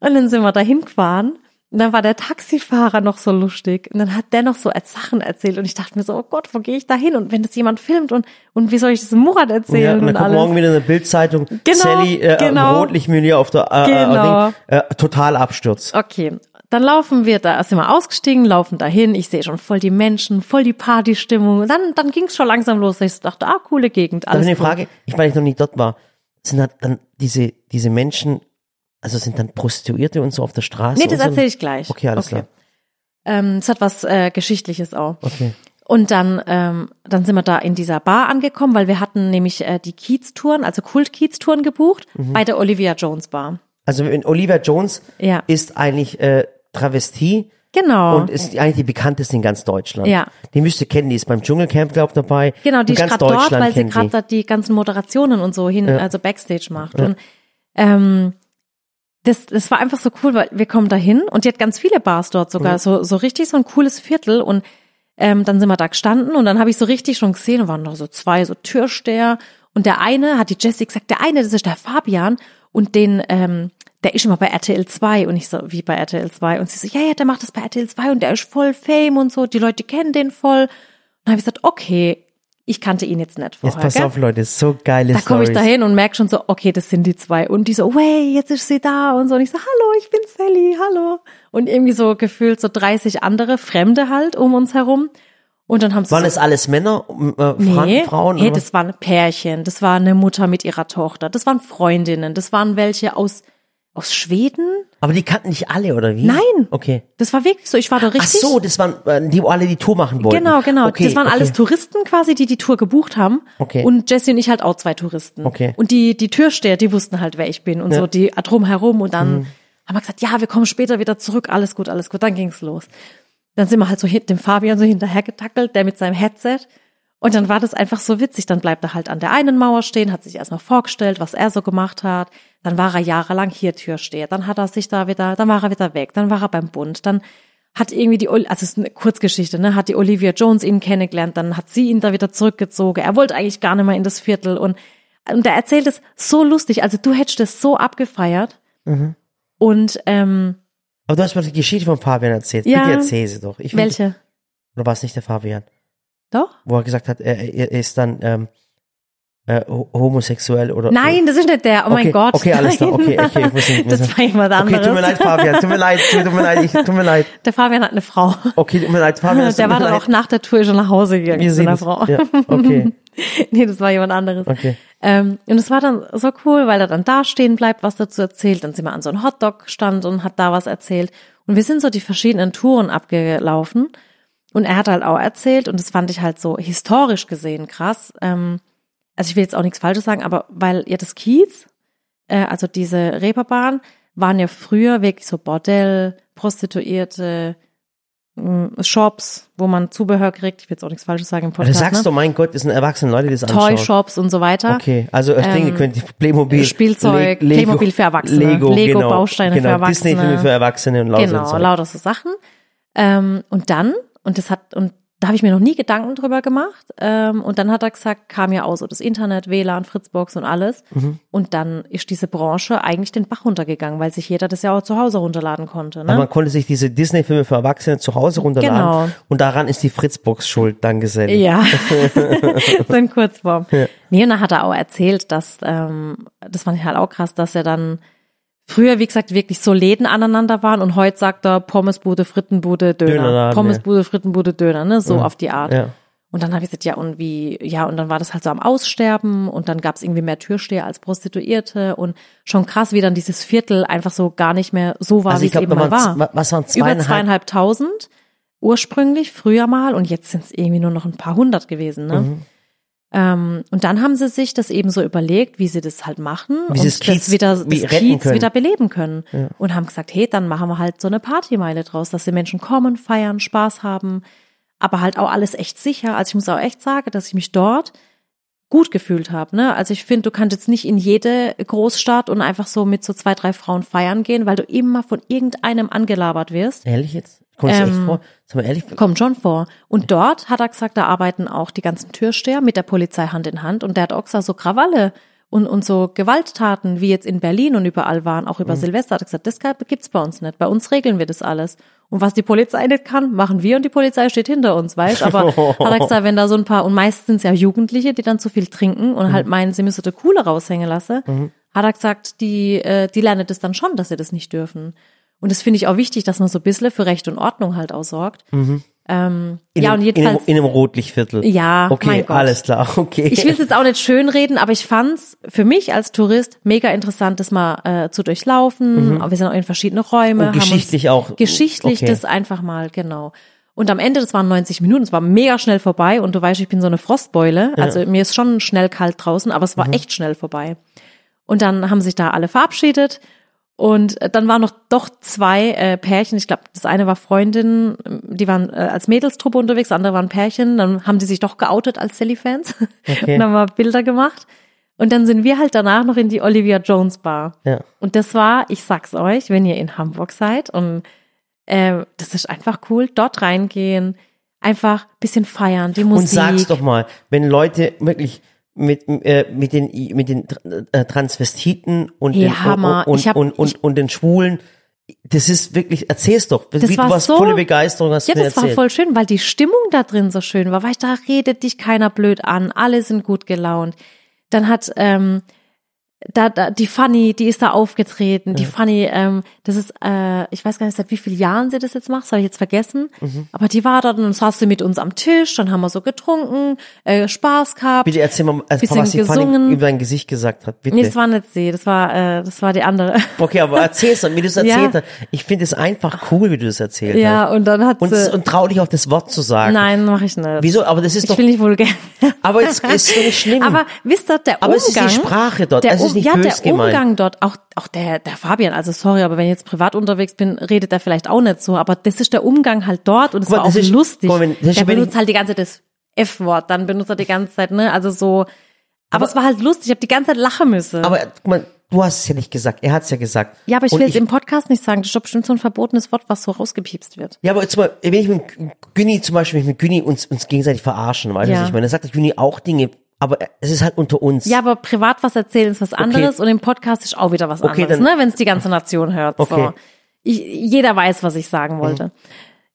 Und dann sind wir dahin gefahren. Und dann war der Taxifahrer noch so lustig. Und dann hat der noch so als Sachen erzählt. Und ich dachte mir so, oh Gott, wo gehe ich da hin? Und wenn das jemand filmt und, und wie soll ich das Murat Ja, erzählen und dann und kommt alles? morgen wieder eine Bildzeitung. Genau, Sally äh, genau. Rotlichtmilieu auf der äh, Genau. äh, Ding, äh, total Absturz. Okay, dann laufen wir da, sind wir ausgestiegen, laufen dahin. Ich sehe schon voll die Menschen, voll die Partystimmung. Dann, dann ging es schon langsam los. Ich dachte, ah, coole Gegend, Also alles eine gut. Frage, ich weil ich noch nie dort war, sind halt dann diese diese Menschen, also sind dann Prostituierte und so auf der Straße? Nee, das so? erzähle ich gleich. Okay, alles klar. Ähm, es hat was äh, Geschichtliches auch. Okay. Und dann, ähm, dann sind wir da in dieser Bar angekommen, weil wir hatten nämlich äh, die Kiez-Touren, also Kult-Kiez-Touren gebucht Mhm. bei der Olivia Jones Bar. Also wenn Olivia Jones Ja. ist eigentlich äh, Travestie Genau. und ist eigentlich die bekannteste in ganz Deutschland. Ja. Die müsste kennen, die ist beim Dschungelcamp glaub dabei. Genau, die ist gerade dort, weil sie gerade die. da die ganzen Moderationen und so hin, also Backstage macht. Und ähm, das, das war einfach so cool, weil wir kommen da hin und die hat ganz viele Bars dort sogar, so, so richtig so ein cooles Viertel und ähm, dann sind wir da gestanden und dann habe ich so richtig schon gesehen, waren noch so zwei so Türsteher und der eine hat die Jessie gesagt, der eine, das ist der Fabian und den, ähm, der ist immer bei RTL 2 und ich so, wie bei RTL 2 und sie so, ja, ja, der macht das bei RTL 2 und der ist voll Fame und so, die Leute kennen den voll. Und dann habe ich gesagt, okay, ich kannte ihn jetzt nicht vorher. Jetzt pass gell? auf, Leute, so geile Da komme ich Storys. dahin und merke schon so, okay, das sind die zwei. Und die so, wey, jetzt ist sie da und so. Und ich so, hallo, ich bin Sally, hallo. Und irgendwie so gefühlt so 30 andere Fremde halt um uns herum. Und dann haben sie Waren so, es alles Männer, äh, nee, Frauen? oder was? das waren Pärchen, das war eine Mutter mit ihrer Tochter, das waren Freundinnen, das waren welche aus aus Schweden. Aber die kannten nicht alle, oder wie? Nein. Okay. Das war wirklich so. Ich war da Ach richtig. so, das waren äh, die, wo alle die Tour machen wollten. Genau, genau. Okay, das waren okay. alles Touristen quasi, die die Tour gebucht haben. Okay. Und Jesse und ich halt auch zwei Touristen. Okay. Und die, die Türsteher, die wussten halt, wer ich bin und Ja. Mhm. so, die drumherum. Und dann haben wir gesagt, ja, wir kommen später wieder zurück. Alles gut, alles gut. Dann ging's los. Dann sind wir halt so dem Fabian so hinterhergetackelt, der mit seinem Headset. Und dann war das einfach so witzig. Dann bleibt er halt an der einen Mauer stehen, hat sich erstmal vorgestellt, was er so gemacht hat. Dann war er jahrelang hier Türsteher. Dann hat er sich da wieder, dann war er wieder weg. Dann war er beim Bund. Dann hat irgendwie die, also es ist eine Kurzgeschichte, ne, hat die Olivia Jones ihn kennengelernt. Dann hat sie ihn da wieder zurückgezogen. Er wollte eigentlich gar nicht mehr in das Viertel. Und, und er erzählt es so lustig. Also du hättest es so abgefeiert. Mhm. Und, ähm, Aber du hast mir die Geschichte von Fabian erzählt. Ja. Bitte erzähl sie doch. Ich welche? Oder war es nicht der Fabian? Doch? Wo er gesagt hat, er, er ist dann ähm, äh, ho- homosexuell oder. Nein, das ist nicht der. Oh mein Okay, Gott. okay, alles klar. Okay, okay, ich muss nicht- das war jemand Okay, anderes. tut mir leid, Fabian. Tut mir leid, tut mir leid, ich, tut mir leid. Der Fabian hat eine Frau. Okay, tut mir leid, Fabian. Der war dann auch nach der Tour schon nach Hause gegangen Wir zu sehen einer es. Frau. Ja, okay, nee, das war jemand anderes. okay. Ähm, und es war dann so cool, weil er dann da stehen bleibt, was dazu erzählt. Dann sind wir an so einem Hotdog-Stand und hat da was erzählt. Und wir sind so die verschiedenen Touren abgelaufen. Und er hat halt auch erzählt, und das fand ich halt so historisch gesehen krass. Ähm, also ich will jetzt auch nichts Falsches sagen, aber weil ja das Kiez, äh, also diese Reeperbahn, waren ja früher wirklich so Bordell, Prostituierte, mh, Shops, wo man Zubehör kriegt. Ich will jetzt auch nichts Falsches sagen im Du Podcast. sagst ne? doch, mein Gott, das sind erwachsene Leute, die das anschauen. Toy-Shops und so weiter. Okay, also ich denke, Ähm, könnt ihr Playmobil, Spielzeug, Le- Lego, Playmobil für Erwachsene, Lego, Lego genau, Bausteine für genau, Erwachsene. Disney-Filme für Erwachsene und lauter Genau, Zeug. lauter so Sachen. Ähm, und dann, und das hat, und da habe ich mir noch nie Gedanken drüber gemacht. Ähm, und dann hat er gesagt, kam ja auch so das Internet, WLAN, Fritzbox und alles. Mhm. Und dann ist diese Branche eigentlich den Bach runtergegangen, weil sich jeder das ja auch zu Hause runterladen konnte. Aber Ne? man konnte sich diese Disney-Filme für Erwachsene zu Hause runterladen. Genau. Und daran ist die Fritzbox schuld, danke Sally. Ja, so in Kurzform. Nee, und dann hat er auch erzählt, dass, ähm, das fand ich halt auch krass, dass er dann früher, wie gesagt, wirklich so Läden aneinander waren und heute sagt er Pommesbude, Frittenbude, Döner. Dönerladen, Pommesbude, Frittenbude, Döner, ne? So auf die Art. Ja. Und dann habe ich gesagt, ja, und wie, ja, und dann war das halt so am Aussterben und dann gab es irgendwie mehr Türsteher als Prostituierte und schon krass, wie dann dieses Viertel einfach so gar nicht mehr so war, Also wie es eben mal war. was waren Über zweieinhalb, zweieinhalbtausend ursprünglich, früher mal, und jetzt sind es irgendwie nur noch ein paar hundert gewesen. Ne? Mhm. Ähm, und dann haben sie sich das eben so überlegt, wie sie das halt machen Wie sie das Kiez wieder, das wie Kiez wieder beleben können. Und haben gesagt, hey, dann machen wir halt so eine Partymeile draus, dass die Menschen kommen, feiern, Spaß haben, aber halt auch alles echt sicher. Also ich muss auch echt sagen, dass ich mich dort gut gefühlt habe. Ne? Also ich finde, du kannst jetzt nicht in jede Großstadt und einfach so mit so zwei, drei Frauen feiern gehen, weil du immer von irgendeinem angelabert wirst. Ehrlich jetzt? Kommt das echt Ähm, vor? Sag mal ehrlich, Kommt schon vor. Und dort hat er gesagt, da arbeiten auch die ganzen Türsteher mit der Polizei Hand in Hand. Und der hat auch gesagt, so Krawalle und, und so Gewalttaten, wie jetzt in Berlin und überall waren, auch Mhm. über Silvester, hat er gesagt, das gibt's bei uns nicht. Bei uns regeln wir das alles. Und was die Polizei nicht kann, machen wir und die Polizei steht hinter uns, weißt Aber hat er gesagt, wenn da so ein paar, und meistens sind es ja Jugendliche, die dann zu viel trinken und Mhm. halt meinen, sie müssen die Kohle raushängen lassen, hat er gesagt, die, äh, die lernen das dann schon, dass sie das nicht dürfen. Und das finde ich auch wichtig, dass man so ein bisschen für Recht und Ordnung halt auch sorgt. Ähm, in, ja, und in, jedenfalls, in einem Rotlichtviertel. Ja, Okay, alles klar, okay. ich will es jetzt auch nicht schönreden, aber ich fand's für mich als Tourist mega interessant, das mal äh, zu durchlaufen. Wir sind auch in verschiedene Räume. Und geschichtlich auch. Geschichtlich Okay. das einfach mal, genau. Und am Ende, das waren 90 Minuten, es war mega schnell vorbei und du weißt, ich bin so eine Frostbeule, also mir ist schon schnell kalt draußen, aber es war Mhm. echt schnell vorbei. Und dann haben sich da alle verabschiedet und äh, dann waren noch doch zwei äh, Pärchen, ich glaube, das eine war Freundin, die waren äh, als Mädelstruppe unterwegs, das andere waren Pärchen, dann haben die sich doch geoutet als Sally-Fans Okay. und haben mal Bilder gemacht. Und dann sind wir halt danach noch in die Olivia Jones Bar. Ja. Und das war, ich sag's euch, wenn ihr in Hamburg seid und äh, das ist einfach cool, dort reingehen, einfach bisschen feiern, die Musik. Und sag's doch mal, wenn Leute wirklich mit, äh, mit den, mit den äh, Transvestiten und, Hey, den, Hammer. und, Ich hab- und, und, und den Schwulen, das ist wirklich, erzähl's doch. Das Wie, war du warst so- volle Begeisterung, hast Ja, du mir das war erzählt. voll schön, weil die Stimmung da drin so schön war. Weil da redet dich keiner blöd an, alle sind gut gelaunt. Dann hat ähm, da, da die Fanny, die ist da aufgetreten. Die Fanny, ähm, das ist, äh, ich weiß gar nicht, seit wie vielen Jahren sie das jetzt macht, das habe ich jetzt vergessen. Mhm. Aber die war dort und dann saß sie mit uns am Tisch, dann haben wir so getrunken, äh, Spaß gehabt. Bitte erzähl mal, also Bisschen was die Fanny gesungen. über dein Gesicht gesagt hat. Bitte. Nee, das war nicht sie, das war, äh, das war die andere. okay, aber erzähl's dann, wie du es Ja. erzählt hast. Ich finde es einfach cool, wie du es erzählt ja, hast. und dann hat Und, sie, und trau dich auf das Wort zu sagen. nein, mache ich nicht. Wieso? Aber das ist Ich doch, will nicht vulgär. aber es ist doch nicht schlimm. Aber wisst ihr, der Aber Umgang. es ist die Sprache dort, Der es ist nicht ja, der gemeint. Umgang dort, auch, auch der, der Fabian, also sorry, aber wenn ich jetzt privat unterwegs bin, redet er vielleicht auch nicht so, aber das ist der Umgang halt dort und es war auch ist- lustig. mal, wenn- der benutzt ich- halt die ganze Zeit das F-Wort, dann benutzt er die ganze Zeit, ne, also so, aber, es war halt lustig, ich habe die ganze Zeit lachen müssen. aber guck mal, du hast es ja nicht gesagt, er hat es ja gesagt. ja, aber ich Und will es im Podcast nicht sagen, das ist doch bestimmt so ein verbotenes Wort, was so rausgepiepst wird. Ja, aber jetzt mal, wenn ich mit Günni zum Beispiel, wenn ich mit Günni uns, uns gegenseitig verarschen, weißt du, Ja. was ich meine? Dann sagt der Günni auch Dinge, aber es ist halt unter uns. Ja, aber privat was erzählen ist was anderes und im Podcast ist auch wieder was Okay, anderes, ne, wenn es die ganze Nation hört. So. Okay. Mhm. Ich, jeder weiß, was ich sagen wollte.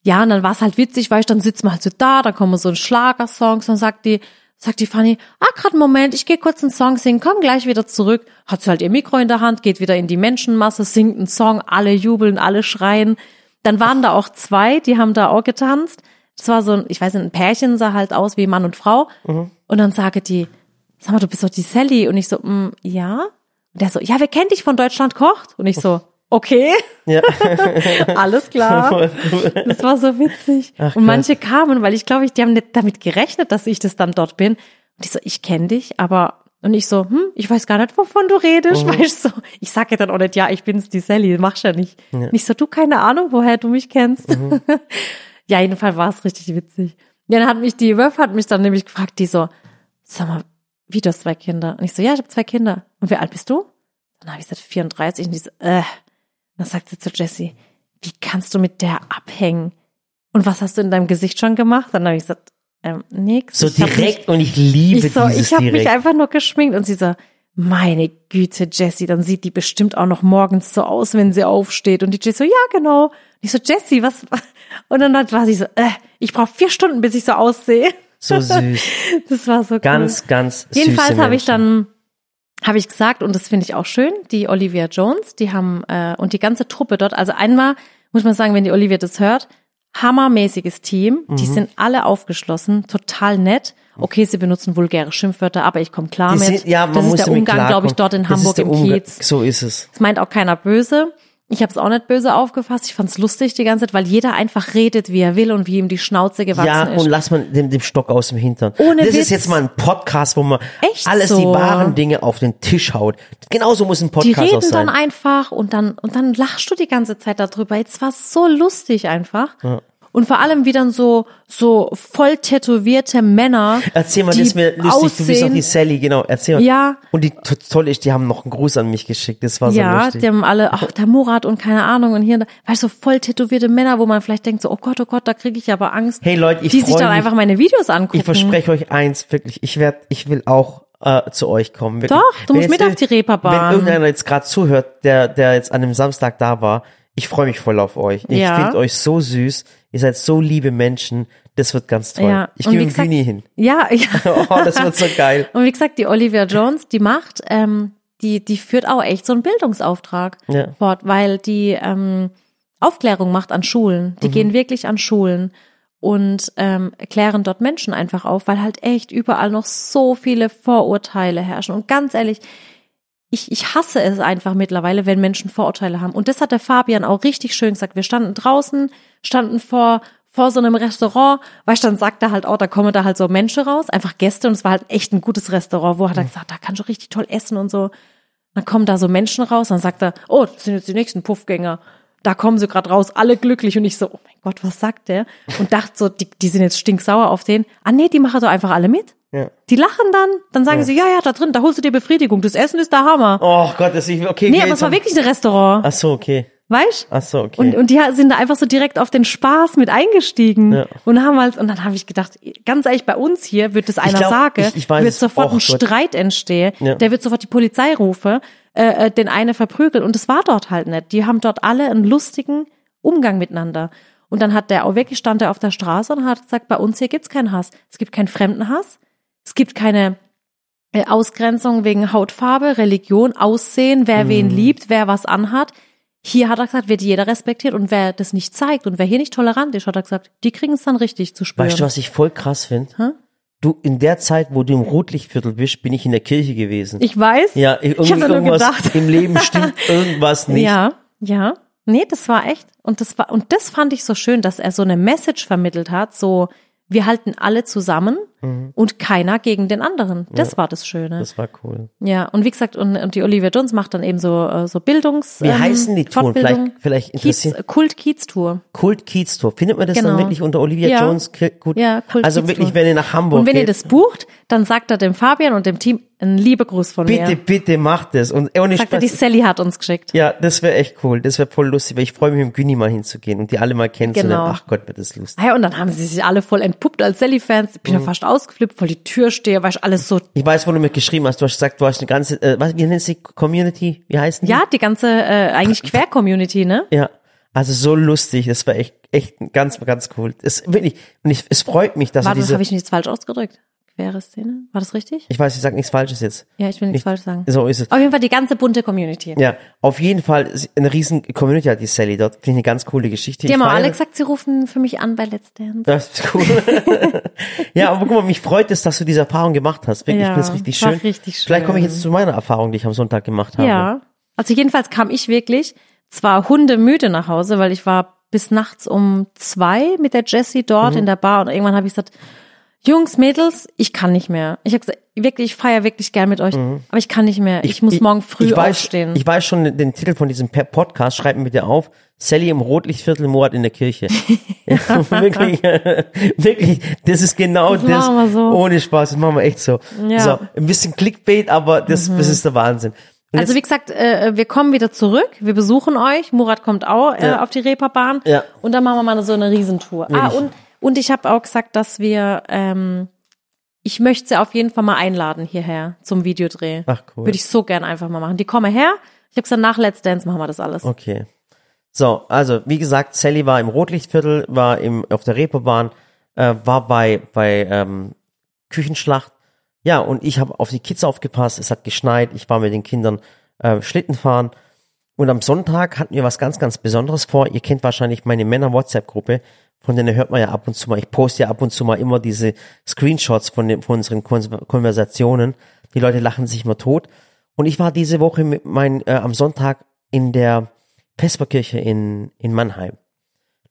Ja, und dann war es halt witzig, weil ich dann sitzen wir halt so da, da kommen so ein Schlagersongs, dann sagt die, sagt die Fanny, ah, gerade einen Moment, ich gehe kurz einen Song singen, komm gleich wieder zurück. Hat sie halt ihr Mikro in der Hand, geht wieder in die Menschenmasse, singt einen Song, alle jubeln, alle schreien. Dann waren da auch zwei, die haben da auch getanzt. Das war so ein, ich weiß nicht, ein Pärchen sah halt aus wie Mann und Frau. Und dann sage die, sag mal, du bist doch die Sally. Und ich so, mm, ja. Und der so, ja, wer kennt dich von Deutschland kocht? Und ich so, okay, Ja. alles klar. Das war so witzig. und manche kamen, weil ich glaube, ich, die haben nicht damit gerechnet, dass ich das dann dort bin. Und ich so, ich kenne dich, aber und ich so, hm, ich weiß gar nicht, wovon du redest. Mhm. Weißt du, so, ich sag ja dann auch nicht, ja, ich bin's, die Sally, machst ja nicht. Und ich so, du, keine Ahnung, woher du mich kennst. Mhm. ja, jedenfalls war es richtig witzig. Ja, dann hat mich die Wöf hat mich dann nämlich gefragt, die so, sag mal, wie du hast zwei Kinder? Und ich so, ja, ich habe zwei Kinder. Und wie alt bist du? Dann habe ich gesagt, 34. Und die so, äh. Dann sagt sie zu Jessie, wie kannst du mit der abhängen? Und was hast du in deinem Gesicht schon gemacht? Dann habe ich gesagt, ähm, nix. So direkt und ich liebe Mich, ich so, dieses ich habe mich einfach nur geschminkt und sie so, meine Güte, Jessie, dann sieht die bestimmt auch noch morgens so aus, wenn sie aufsteht. Und die Jessie so, ja, genau. Und ich so, Jessie, was? Und dann war sie so, äh, ich brauche vier Stunden, bis ich so aussehe. So süß. Das war so cool. Ganz, ganz Jedenfalls habe ich dann habe ich gesagt und das finde ich auch schön, die Olivia Jones, die haben äh, und die ganze Truppe dort, also einmal muss man sagen, wenn die Olivia das hört, hammermäßiges Team, die Mhm. sind alle aufgeschlossen, total nett. Okay, sie benutzen vulgäre Schimpfwörter, aber ich komme klar Die mit. sind, ja, man das ist der Umgang, glaube ich, dort in Hamburg im Umgang. Kiez. So ist es. Das meint auch keiner böse. Ich habe es auch nicht böse aufgefasst. Ich fand's lustig die ganze Zeit, weil jeder einfach redet, wie er will und wie ihm die Schnauze gewachsen Ja, ist. und lass man dem, dem Stock aus dem Hintern. Ohne das Witz. ist jetzt mal ein Podcast, wo man Echt alles so? die wahren Dinge auf den Tisch haut. Genauso muss ein die Podcast auch reden sein. dann einfach und dann und dann lachst du die ganze Zeit darüber. Jetzt war so lustig einfach. Und vor allem wie dann so so voll tätowierte Männer. Erzähl mal, die das ist mir lustig. Du bist aussehen- die Sally, genau. Erzähl mal. Ja. Und die to- toll ist, die haben noch einen Gruß an mich geschickt. Das war so Ja, lustig. die haben alle, ach, der Murat und keine Ahnung und hier, und da, weißt du, so voll tätowierte Männer, wo man vielleicht denkt so, oh Gott, oh Gott, da kriege ich aber Angst. Hey Leute, ich die sich dann mich. einfach meine Videos angucken. Ich verspreche euch eins, wirklich, ich werde, ich will auch äh, zu euch kommen. Wirklich. Doch, du Wenn musst mit auf die Reeperbahn. Wenn irgendeiner jetzt gerade zuhört, der, der jetzt an dem Samstag da war, ich freue mich voll auf euch. Ich Ja. finde euch so süß. Ihr seid so liebe Menschen. Das wird ganz toll. Ja. Ich gesagt- Güni hin. Ja, ja. Oh, das wird so geil. Und wie gesagt, die Olivia Jones, die macht, ähm, die, die führt auch echt so einen Bildungsauftrag Ja. fort, weil die ähm, Aufklärung macht an Schulen. Mhm. Die gehen wirklich an Schulen und ähm, klären dort Menschen einfach auf, weil halt echt überall noch so viele Vorurteile herrschen. Und ganz ehrlich, ich, ich hasse es einfach mittlerweile, wenn Menschen Vorurteile haben. Und das hat der Fabian auch richtig schön gesagt. Wir standen draußen, standen vor, vor so einem Restaurant, weißt du, dann sagt er halt auch, da kommen da halt so Menschen raus, einfach Gäste und es war halt echt ein gutes Restaurant, wo hat er gesagt, da kannst du richtig toll essen und so. Dann kommen da so Menschen raus, dann sagt er, oh, das sind jetzt die nächsten Puffgänger. Da kommen sie gerade raus, alle glücklich und ich so, oh mein Gott, was sagt der? Und dachte so, die, die sind jetzt stinksauer auf den. Ah nee, die machen doch einfach alle mit. Ja. Die lachen dann, dann sagen sie, ja, ja, da drin, da holst du dir Befriedigung, das Essen ist der Hammer. Oh Gott, das ist okay. Nee, aber es war wirklich ein Restaurant, Ach so, okay. weißt? Ach so, okay. Und, und die sind da einfach so direkt auf den Spaß mit eingestiegen Ja. und haben halt, und dann habe ich gedacht, ganz ehrlich, bei uns hier wird das einer sagen, ich- ich weiß wird sofort Oh ein. Streit entstehen, Ja. der wird sofort die Polizei rufen, äh, äh, den eine verprügeln und das war dort halt nicht. Die haben dort alle einen lustigen Umgang miteinander. Und dann hat der auch wirklich stand er auf der Straße und hat gesagt, bei uns hier gibt's keinen Hass. Es gibt keinen Fremdenhass. Es gibt keine äh, Ausgrenzung wegen Hautfarbe, Religion, Aussehen, wer Mhm. wen liebt, wer was anhat. Hier hat er gesagt, wird jeder respektiert und wer das nicht zeigt und wer hier nicht tolerant ist, hat er gesagt, die kriegen es dann richtig zu spüren. Weißt du, was ich voll krass finde? Hä? Du, in der Zeit, wo du im Rotlichtviertel bist, bin ich in der Kirche gewesen. Ich weiß. ja, ich irgendwie habe nur irgendwas gedacht. im Leben stimmt irgendwas nicht. Ja, ja. Nee, das war echt. Und das war, und das fand ich so schön, dass er so eine Message vermittelt hat, so, wir halten alle zusammen und keiner gegen den anderen. Das war das Schöne. Mhm. Das war cool. ja, und wie gesagt, und, und die Olivia Jones macht dann eben so, äh, so Bildungs, Wie ähm, heißen die Touren? Vielleicht, vielleicht Kiez, interessiert. Kult Kiez Tour. Kult Kiez Tour. Findet man das Genau. dann wirklich unter Olivia Ja. Jones? Gut. Ja, Kult Also Kiez wirklich, wenn ihr nach Hamburg Und wenn ihr geht, das bucht, dann sagt er dem Fabian und dem Team einen liebe Gruß von bitte, mir. bitte macht es. Und ohne Sagt er, die Spaß. Sally hat uns geschickt. Ja, das wäre echt cool. Das wäre voll lustig, weil ich freue mich, mit dem Günni mal hinzugehen und die alle mal kennenzulernen. Genau. Ach Gott, wird das lustig. Ja, und dann haben sie sich alle voll entpuppt als Sally-Fans. Ich bin Mhm. ja fast ausgeflippt, voll die Tür stehe, weißt alles so. Ich weiß, wo du mir geschrieben hast. Du hast gesagt, du hast eine ganze, äh, was, wie nennt sie Community? Wie heißen die? Ja, die ganze, äh, eigentlich Quer-Community, ne? Ja. Also so lustig. Das war echt, echt ganz, ganz cool. Das wirklich. Und ich, es freut mich, dass Warte, er diese. habe ich nichts falsch ausgedrückt? Quere Szene? War das richtig? ich weiß, ich sag nichts Falsches jetzt. Ja, ich will nichts Ich- falsch sagen. So ist es. Auf jeden Fall die ganze bunte Community. Ja, auf jeden Fall eine riesen Community hat die Sally dort. Finde ich eine ganz coole Geschichte. Die haben auch alle gesagt, sie rufen für mich an bei Let's Dance. Das ist cool. ja, aber guck mal, mich freut es, dass du diese Erfahrung gemacht hast. Wirklich, Ja, ich finde es richtig schön. richtig Vielleicht komme ich schön. jetzt zu meiner Erfahrung, die ich am Sonntag gemacht habe. Ja. Also jedenfalls kam ich wirklich zwar hundemüde nach Hause, weil ich war bis nachts um zwei mit der Jessie dort Mhm. in der Bar und irgendwann habe ich gesagt, Jungs, Mädels, ich kann nicht mehr. Ich habe gesagt, wirklich, ich feiere wirklich gern mit euch, aber ich kann nicht mehr. Ich, muss morgen früh Mhm. ich weiß, aufstehen. Ich weiß schon den Titel von diesem Podcast, schreib mir bitte auf. Sally im Rotlichtviertel, Murat in der Kirche. ja, wirklich, wirklich, das ist genau das. Das machen wir so. Ohne Spaß, das machen wir echt so. Ja. So, ein bisschen Clickbait, aber das, das ist der Wahnsinn. Und also wie gesagt, äh, wir kommen wieder zurück, wir besuchen euch. Murat kommt auch äh, Ja. auf die Reeperbahn Ja. und dann machen wir mal so eine Riesentour. Ah, Wirklich. und, und ich habe auch gesagt, dass wir, ähm, ich möchte sie auf jeden Fall mal einladen hierher zum Videodreh. Ach, cool. Würde ich so gern einfach mal machen. Die kommen her. Ich habe gesagt, nach Let's Dance machen wir das alles. Okay. So, also wie gesagt, Sally war im Rotlichtviertel, war im auf der Reeperbahn, äh, war bei bei ähm, Küchenschlacht. Ja, und ich habe auf die Kids aufgepasst. Es hat geschneit. Ich war mit den Kindern äh, Schlitten fahren. Und am Sonntag hatten wir was ganz, ganz Besonderes vor. Ihr kennt wahrscheinlich meine Männer-WhatsApp-Gruppe. Von denen hört man ja ab und zu mal. Ich poste ja ab und zu mal immer diese Screenshots von, den, von unseren Kon Konversationen. Die Leute lachen sich immer tot. Und ich war diese Woche mit mein, äh, am Sonntag in der Vesperkirche in, in Mannheim.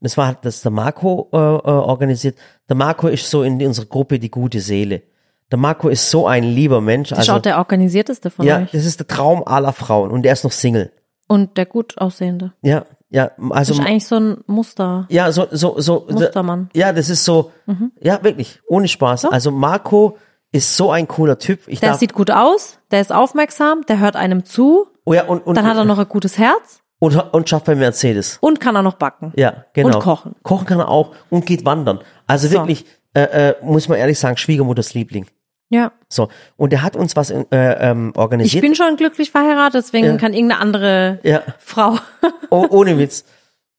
Das war halt, das der Marco äh, äh, organisiert. Der Marco ist so in unserer Gruppe die gute Seele. Der Marco ist so ein lieber Mensch. Das ist Also, auch der organisierteste von ja, euch. das ist der Traum aller Frauen und der ist noch Single. Und der gut aussehende. Ja, ja, also Das ist eigentlich so ein Muster. ja, so so so Mustermann. Ja, das ist so. Mhm. Ja, wirklich, ohne Spaß. Also Marco ist so ein cooler Typ. Ich Der darf, sieht gut aus, der ist aufmerksam, der hört einem zu, oh ja, und und dann hat er noch ein gutes Herz und, und schafft bei Mercedes. und kann auch noch backen. Ja, genau. Und kochen. Kochen kann er auch und geht wandern. Also So. wirklich, äh, äh, muss man ehrlich sagen, Schwiegermutters Liebling. Ja. So und der hat uns was äh, ähm, Ich organisiert. bin schon glücklich verheiratet, deswegen Ja. kann irgendeine andere ja. Frau. Oh, ohne Witz.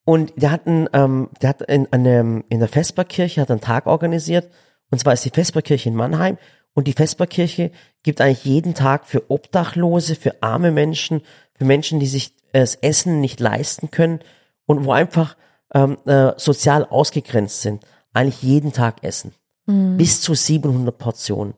Und der hat, einen, ähm, der hat in, dem, in der Vesperkirche hat einen Tag organisiert. Und zwar ist die Vesperkirche in Mannheim. Und die Vesperkirche gibt eigentlich jeden Tag für Obdachlose, für arme Menschen, für Menschen, die sich das Essen nicht leisten können und wo einfach ähm, äh, sozial ausgegrenzt sind, eigentlich jeden Tag essen. Bis zu 700 Portionen.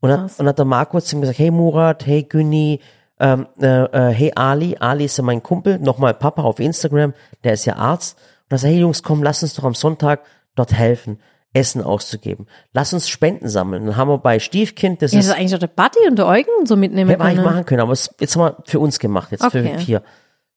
Und hat, Krass. und hat der Marco zu ihm gesagt, hey Murat, hey Günni, ähm, äh, äh, hey Ali, Ali ist ja mein Kumpel, nochmal Papa auf Instagram, der ist ja Arzt. Und er sagt, hey Jungs, komm, lass uns doch am Sonntag dort helfen, Essen auszugeben. Lass uns Spenden sammeln. Dann haben wir bei Stiefkind, das Ja, das ist ist eigentlich auch der Buddy und der Eugen und so mitnehmen. Hätten wir eigentlich können. machen können, aber es, jetzt haben wir für uns gemacht, jetzt Okay. für vier.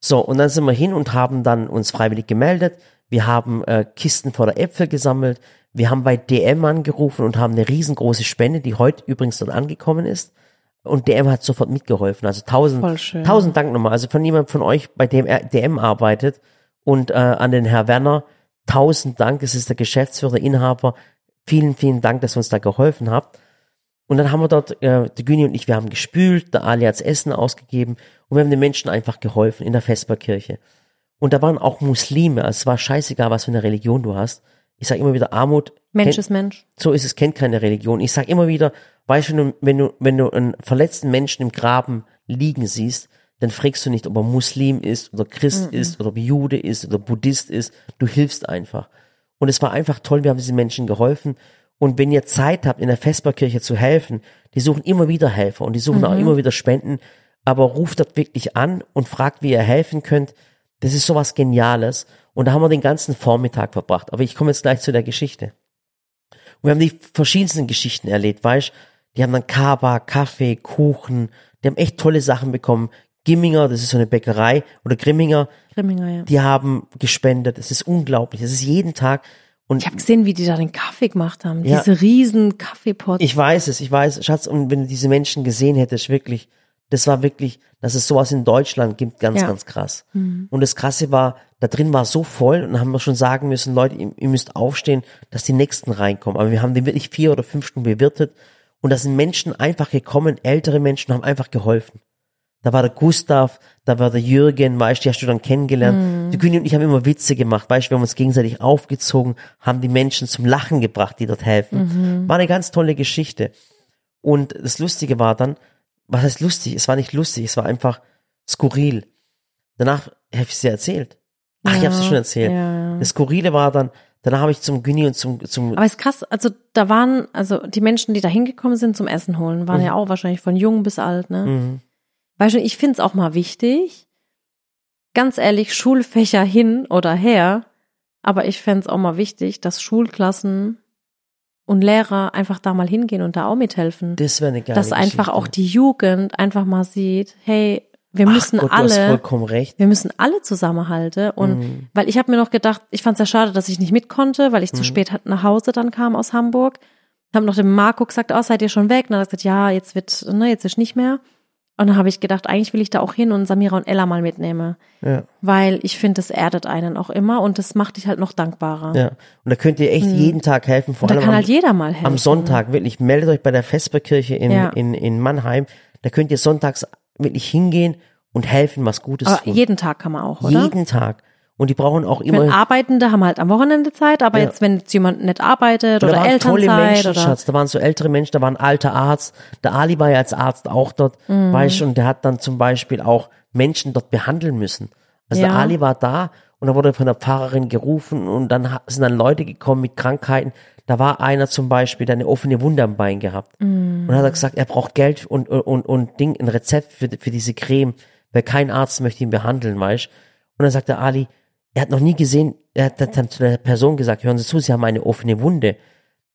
So, und dann sind wir hin und haben dann uns freiwillig gemeldet. Wir haben äh, Kisten voller Äpfel gesammelt. Wir haben bei DM angerufen und haben eine riesengroße Spende, die heute übrigens dort angekommen ist. Und DM hat sofort mitgeholfen. Also tausend, tausend Dank nochmal. Also von jemand von euch, bei dem er- DM arbeitet und äh, an den Herr Werner, tausend Dank. Es ist der Geschäftsführer, Inhaber. Vielen, vielen Dank, dass ihr uns da geholfen habt. Und dann haben wir dort, äh, die Güni und ich, wir haben gespült, der Ali hat's Essen ausgegeben und wir haben den Menschen einfach geholfen in der Vesperkirche. Und da waren auch Muslime, also es war scheißegal, was für eine Religion du hast. Ich sage immer wieder, Armut. Mensch kennt, ist Mensch. So ist es, kennt keine Religion. Ich sage immer wieder, weißt du, wenn du, wenn du einen verletzten Menschen im Graben liegen siehst, dann fragst du nicht, ob er Muslim ist oder Christ ist oder ob er Jude ist oder Buddhist ist. Du hilfst einfach. Und es war einfach toll, wir haben diesen Menschen geholfen. Und wenn ihr Zeit habt, in der Vesperkirche zu helfen, die suchen immer wieder Helfer und die suchen auch immer wieder Spenden, aber ruft dort wirklich an und fragt, wie ihr helfen könnt. Das ist sowas Geniales. Und da haben wir den ganzen Vormittag verbracht. Aber ich komme jetzt gleich zu der Geschichte. Und wir haben die verschiedensten Geschichten erlebt, weißt Die haben dann Kaba, Kaffee, Kuchen, die haben echt tolle Sachen bekommen. Gimminger, das ist so eine Bäckerei, oder Grimminger, Grimminger, ja. die haben gespendet. Es ist unglaublich. Es ist jeden Tag. Und Ich habe gesehen, wie die da den Kaffee gemacht haben. Ja. Diese riesen Kaffeepots. ich weiß es, ich weiß, Schatz, und wenn du diese Menschen gesehen hättest, wirklich, das war wirklich, dass es sowas in Deutschland gibt, ganz, Ja. ganz krass. Und das Krasse war, da drin war so voll und haben wir schon sagen müssen, Leute, ihr, ihr müsst aufstehen, dass die Nächsten reinkommen. Aber wir haben den wirklich vier oder fünf Stunden bewirtet und da sind Menschen einfach gekommen, ältere Menschen haben einfach geholfen. Da war der Gustav, da war der Jürgen, weißt du, die hast du dann kennengelernt. Die Güni und ich haben immer Witze gemacht, weißt du, wir haben uns gegenseitig aufgezogen, haben die Menschen zum Lachen gebracht, die dort helfen. War eine ganz tolle Geschichte. Und das Lustige war dann, was heißt lustig? Es war nicht lustig, es war einfach skurril. Danach habe ich es dir erzählt. Ach, ich habe es dir schon erzählt. ja. Das Skurrile war dann, danach habe ich zum Güni und zum, zum Aber ist krass, also da waren, also die Menschen, die da hingekommen sind zum Essen holen, waren ja auch wahrscheinlich von jung bis alt, ne? Mhm. Weißt du, ich find's auch mal wichtig, ganz ehrlich, Schulfächer hin oder her, aber ich fänd's auch mal wichtig, dass Schulklassen und Lehrer einfach da mal hingehen und da auch mithelfen. das wäre eine geile dass einfach Geschichte. auch die Jugend einfach mal sieht, hey, wir müssen Gott, alle, wir müssen alle zusammenhalten. Und Mhm. weil ich habe mir noch gedacht, ich fand es ja schade, dass ich nicht mit konnte, weil ich Mhm. zu spät nach Hause dann kam aus Hamburg. Haben noch dem Marco gesagt, oh, seid ihr schon weg? Und dann hat er gesagt, ja, jetzt wird, ne, jetzt ist nicht mehr. Und dann habe ich gedacht, eigentlich will ich da auch hin und Samira und Ella mal mitnehmen. Ja. Weil ich finde, das erdet einen auch immer und das macht dich halt noch dankbarer. Ja. Und da könnt ihr echt jeden Tag helfen, vor Und da allem kann am, halt jeder mal helfen. am Sonntag, wirklich. Meldet euch bei der Vesperkirche in, Ja. in, in Mannheim. Da könnt ihr sonntags wirklich hingehen und helfen, was Gutes Aber tun. jeden Tag kann man auch, oder? Jeden Tag. Und die brauchen auch Ich meine, immer. Arbeitende haben halt am Wochenende Zeit, aber Ja. jetzt, wenn jetzt jemand nicht arbeitet Und da oder waren tolle Elternzeit Menschen, oder Schatz. Da waren so ältere Menschen, da war ein alter Arzt. Der Ali war ja als Arzt auch dort, Mhm. weißt du, und der hat dann zum Beispiel auch Menschen dort behandeln müssen. Also der Ja. Ali war da und da wurde von der Pfarrerin gerufen und dann sind dann Leute gekommen mit Krankheiten. Da war einer zum Beispiel, der eine offene Wunde am Bein gehabt. Mhm. Und hat er gesagt, er braucht Geld und, und, und, und Ding, ein Rezept für, für diese Creme, weil kein Arzt möchte ihn behandeln, weißt Und dann sagt der Ali, er hat noch nie gesehen, er hat dann zu der Person gesagt, hören Sie zu, Sie haben eine offene Wunde.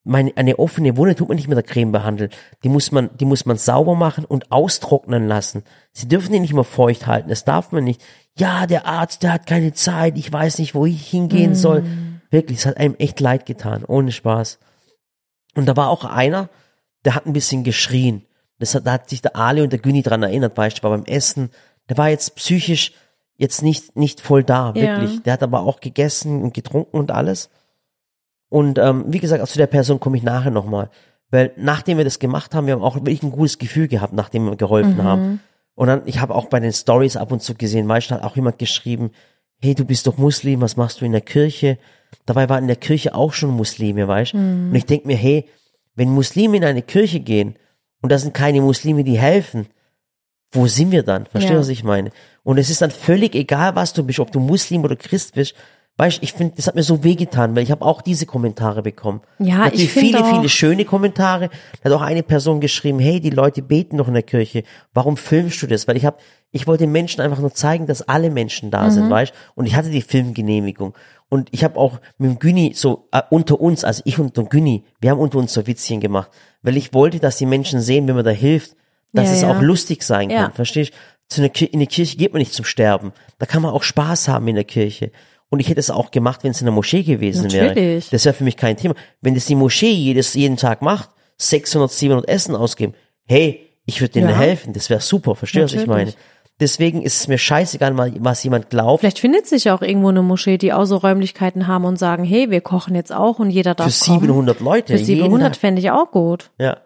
Meine, eine offene Wunde tut man nicht mit der Creme behandeln. Die muss man, die muss man sauber machen und austrocknen lassen. Sie dürfen die nicht mehr feucht halten. Das darf man nicht. Ja, der Arzt, der hat keine Zeit. Ich weiß nicht, wo ich hingehen soll. Wirklich, es hat einem echt leid getan. Ohne Spaß. Und da war auch einer, der hat ein bisschen geschrien. Das hat, da hat sich der Ali und der Güni dran erinnert, weißt du, war beim Essen. Der war jetzt psychisch jetzt nicht, nicht voll da, Ja. wirklich. Der hat aber auch gegessen und getrunken und alles. Und ähm, wie gesagt, auch zu der Person komme ich nachher nochmal. Weil nachdem wir das gemacht haben, wir haben auch wirklich ein gutes Gefühl gehabt, nachdem wir geholfen haben. Und dann, ich habe auch bei den Stories ab und zu gesehen, weißt du, hat auch jemand geschrieben, hey, du bist doch Muslim, was machst du in der Kirche? Dabei waren in der Kirche auch schon Muslime, weißt du? Und ich denk mir, hey, wenn Muslime in eine Kirche gehen und da sind keine Muslime, die helfen, wo sind wir dann? Verstehst du, Ja. was ich meine? Und es ist dann völlig egal, was du bist, ob du Muslim oder Christ bist. Weißt, ich finde, das hat mir so wehgetan, weil ich habe auch diese Kommentare bekommen. Ja, Natürlich ich viele, auch- viele schöne Kommentare. Da hat auch eine Person geschrieben, hey, die Leute beten noch in der Kirche. Warum filmst du das? Weil ich habe, ich wollte den Menschen einfach nur zeigen, dass alle Menschen da Mhm. sind, weißt? Und ich hatte die Filmgenehmigung. Und ich habe auch mit dem Güni so äh, unter uns, also ich und der Güni, wir haben unter uns so Witzchen gemacht, weil ich wollte, dass die Menschen sehen, wenn man da hilft, dass Ja, es ja. auch lustig sein kann. Ja. Verstehst du? Zu einer In die Kirche geht man nicht zum Sterben. Da kann man auch Spaß haben in der Kirche. Und ich hätte es auch gemacht, wenn es in der Moschee gewesen wäre. Natürlich. Das wäre für mich kein Thema. Wenn das die Moschee jedes, jeden Tag macht, 600, 700 Essen ausgeben, hey, ich würde denen Ja. helfen. Das wäre super. Verstehst du, was ich meine? Deswegen ist es mir scheißegal, was jemand glaubt. Vielleicht findet sich ja auch irgendwo eine Moschee, die auch so Räumlichkeiten haben und sagen, hey, wir kochen jetzt auch und jeder darf Für kommen. 700 Leute. Für 700 fände ich auch gut. Ja.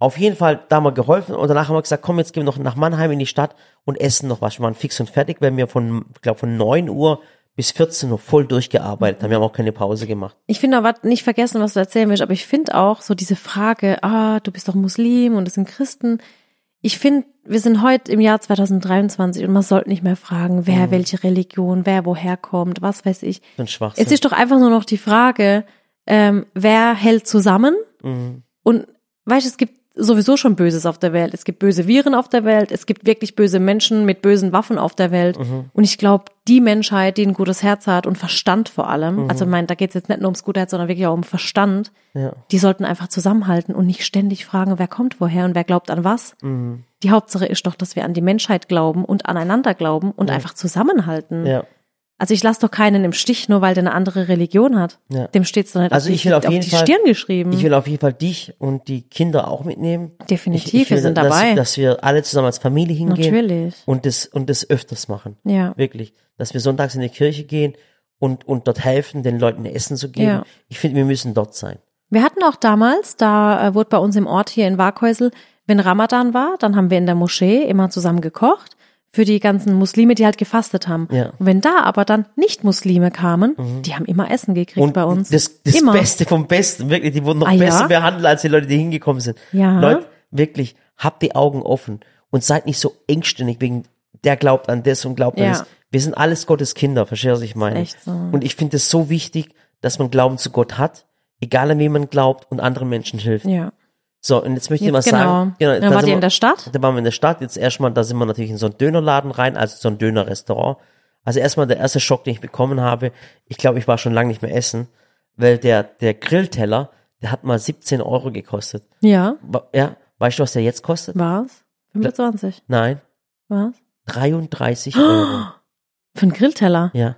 Auf jeden Fall da mal geholfen und danach haben wir gesagt, komm, jetzt gehen wir noch nach Mannheim in die Stadt und essen noch was. Wir waren fix und fertig, weil wir von, ich glaube, von 9 Uhr bis 14 Uhr voll durchgearbeitet haben. Wir haben auch keine Pause gemacht. Ich finde aber nicht vergessen, was du erzählen willst, aber ich finde auch so diese Frage, ah, du bist doch Muslim und es sind Christen. Ich finde, wir sind heute im Jahr 2023 und man sollte nicht mehr fragen, wer Mhm. welche Religion, wer woher kommt, was weiß ich. Ein Schwachsinn. Es ist doch einfach nur noch die Frage, ähm, wer hält zusammen? Mhm. Und weißt du, es gibt sowieso schon Böses auf der Welt. Es gibt böse Viren auf der Welt. Es gibt wirklich böse Menschen mit bösen Waffen auf der Welt. Mhm. Und ich glaube, die Menschheit, die ein gutes Herz hat und Verstand vor allem, Mhm. also ich meine, da geht es jetzt nicht nur ums gute Herz, sondern wirklich auch um Verstand, Ja. die sollten einfach zusammenhalten und nicht ständig fragen, wer kommt woher und wer glaubt an was. Mhm. Die Hauptsache ist doch, dass wir an die Menschheit glauben und aneinander glauben und einfach zusammenhalten. Ja. Also ich lasse doch keinen im Stich, nur weil der eine andere Religion hat. Ja. Dem steht's doch nicht Also auf, ich die, will auf auf jeden die Fall- Stirn geschrieben. Ich will auf jeden Fall dich und die Kinder auch mitnehmen. Definitiv, ich, ich will, wir sind dass, dabei. Dass wir alle zusammen als Familie hingehen. Natürlich. Und das, und das öfters machen. Ja. Wirklich. Dass wir sonntags in die Kirche gehen und, und dort helfen, den Leuten Essen zu geben. Ja. Ich finde, wir müssen dort sein. Wir hatten auch damals, da äh, wurde bei uns im Ort hier in Warkhäusel, wenn Ramadan war, dann haben wir in der Moschee immer zusammen gekocht für die ganzen Muslime, die halt gefastet haben. Ja. Und wenn da aber dann Nicht-Muslime kamen, die haben immer Essen gekriegt Und bei uns. das, das immer. Beste vom Besten, wirklich, die wurden noch Ah, ja? besser behandelt als die Leute, die hingekommen sind. Ja. Leute, wirklich, habt die Augen offen und seid nicht so engständig wegen, der glaubt an das und glaubt Ja. an das. Wir sind alles Gottes Kinder, verstehst du, was ich meine? echt so. Und ich finde es so wichtig, dass man Glauben zu Gott hat, egal an wen man glaubt und anderen Menschen hilft. Ja. So, und jetzt möchte ich Jetzt mal genau. sagen, genau, Dann da wart ihr wir- in der Stadt? Da waren wir in der Stadt, jetzt erstmal, da sind wir natürlich in so einen Dönerladen rein, also so ein Dönerrestaurant. Also erstmal der erste Schock, den ich bekommen habe, ich glaube, ich war schon lange nicht mehr essen, weil der, der Grillteller, der hat mal 17 Euro gekostet. Ja. Ja, weißt du, was der jetzt kostet? Was? 25. Nein, Was? 33 Euro. Für einen Grillteller. Ja,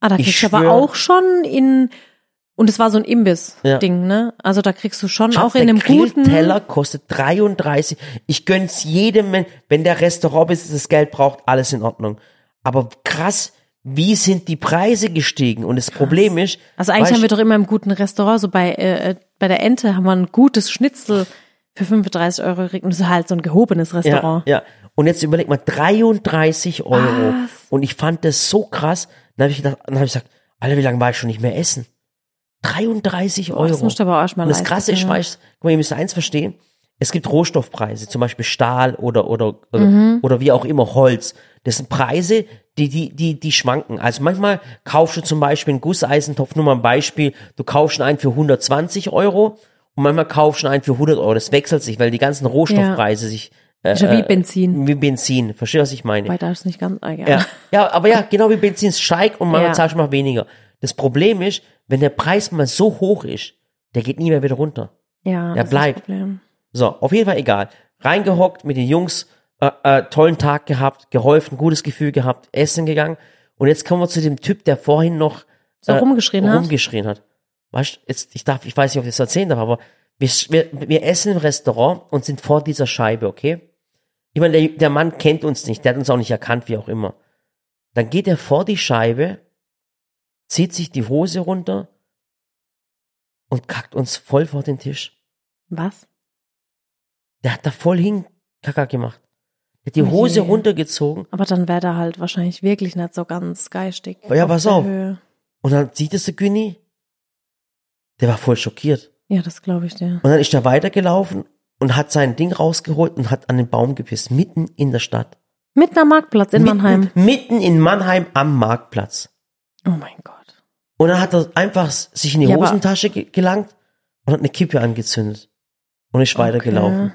Ah, da Ich kriegst du aber auch schon in, und es war so ein Imbiss-Ding, Ja. ne? Also da kriegst du schon Schatz, auch in einem guten. Grillteller kostet 33. Ich gönn's jedem, wenn der Restaurantbesitzer das Geld braucht, alles in Ordnung. Aber krass, wie sind die Preise gestiegen? Und das Problem ist, Also eigentlich haben wir doch immer im guten Restaurant, so bei, äh, äh, bei der Ente haben wir ein gutes Schnitzel für 35 Euro gekriegt und das ist halt so ein gehobenes Ja, Restaurant. ja. Und jetzt überleg mal, 33 Euro. Was? Und ich fand das so krass. Dann habe ich gedacht, dann habe ich gesagt, Alter, wie lange war ich schon nicht mehr essen? 33 Euro. Das musst du aber auch erstmal Und das Krasse ist, weißt, guck mal, ihr müsst eins verstehen. Es gibt Rohstoffpreise, zum Beispiel Stahl oder, oder, oder, Mhm. oder wie auch immer Holz. Das sind Preise, die, die, die, die schwanken. Also manchmal kaufst du zum Beispiel einen Gusseisentopf, nur mal ein Beispiel, du kaufst einen für 120 Euro und manchmal kaufst du einen für 100 Euro. Das wechselt sich, weil die ganzen Rohstoffpreise sich, äh, ja wie Benzin. wie Benzin. Verstehst du, was ich meine? Weil da ist nicht ganz, ah, ja. Ja, ja, aber ja, genau wie Benzin es steigt und manchmal Ja. zahlst du mal weniger. Das Problem ist, wenn der Preis mal so hoch ist, der geht nie mehr wieder runter. ja Der bleibt. Problem. So, auf jeden Fall egal. Reingehockt mit den Jungs, äh, äh, tollen Tag gehabt, geholfen, gutes Gefühl gehabt, essen gegangen. Und jetzt kommen wir zu dem Typ, der vorhin noch So rumgeschrien hat? rumgeschrien hat. Weißt du, jetzt, ich darf, ich weiß nicht, ob ich das erzählen darf, aber wir, wir, wir essen im Restaurant und sind vor dieser Scheibe, okay? Ich meine, der, der Mann kennt uns nicht, der hat uns auch nicht erkannt, wie auch immer. Dann geht er vor die Scheibe, zieht sich die Hose runter und kackt uns voll vor den Tisch. Was? Der hat da voll hin Kaka gemacht. Der hat die Oh Hose runtergezogen Aber dann wäre der halt wahrscheinlich wirklich nicht so ganz geistig. Ja, auf pass auf. Höhe. und dann sieht es der Günni. Der war voll schockiert. Ja, das glaube ich dir. Und dann ist er weitergelaufen und hat sein Ding rausgeholt und hat an den Baum gepisst, mitten in der Stadt. Mitten am Marktplatz in mitten, Mannheim. Mitten in Mannheim am Marktplatz. Oh mein Gott. Und dann hat er einfach sich in die Ja, Hosentasche ge gelangt und hat eine Kippe angezündet. Und ist weitergelaufen.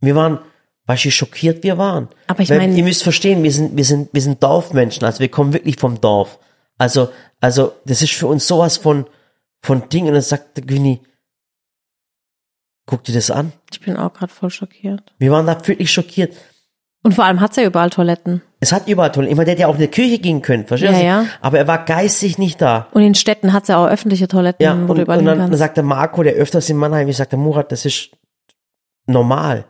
Wir waren, weißt du, wie schockiert wir waren. Aber ich meine- ihr müsst verstehen, wir sind, wir sind, wir sind Dorfmenschen, also wir kommen wirklich vom Dorf. Also, also, das ist für uns sowas von, von Ding. Und dann sagt der Günni, guck dir das an. Ich bin auch gerade voll schockiert. Wir waren da wirklich schockiert. Und vor allem hat's ja überall Toiletten. Es hat überall Toiletten. Ich meine, der hätte ja auch in die Kirche gehen können, verstehst Ja, du? ja. Aber er war geistig nicht da. Und in Städten hat's ja auch öffentliche Toiletten, Ja, wo und, du überall und dann, dann sagt der Marco, der öfters in Mannheim, ich sagte, Murat, das ist normal.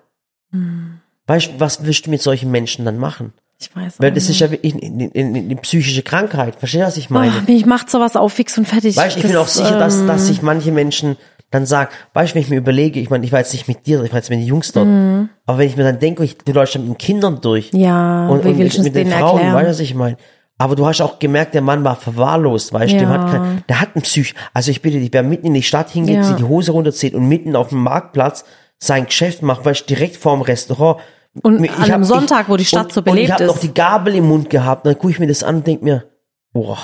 Hm. Weißt du, was willst du mit solchen Menschen dann machen? Ich weiß Weil das ist nicht. ja wirklich eine, psychische Krankheit. Verstehst du, was ich meine? Oh, mich macht sowas auf fix und fertig. Weißt du, ich Das, bin auch sicher, dass, ähm, dass sich manche Menschen dann sagen, weißt du, wenn ich mir überlege, ich meine, ich war jetzt nicht mit dir, ich war jetzt mit den Jungs dort, Mhm. aber wenn ich mir dann denke, ich, du läufst mit den Kindern durch Ja, und, und mit, mit den Frauen, erklären? weißt du, was ich meine? Aber du hast auch gemerkt, der Mann war verwahrlost, weißt du, Ja. hat kein, der hat einen Psych. Also ich bitte dich, wer mitten in die Stadt hingeht, Ja. sich die Hose runterzieht und mitten auf dem Marktplatz sein Geschäft macht, weißt du, direkt vorm Restaurant. Und Ich an einem hab- Sonntag, wo die Stadt und, so Und ich belebt habe noch ist. die Gabel im Mund gehabt, dann gucke ich mir das an und denk mir, boah,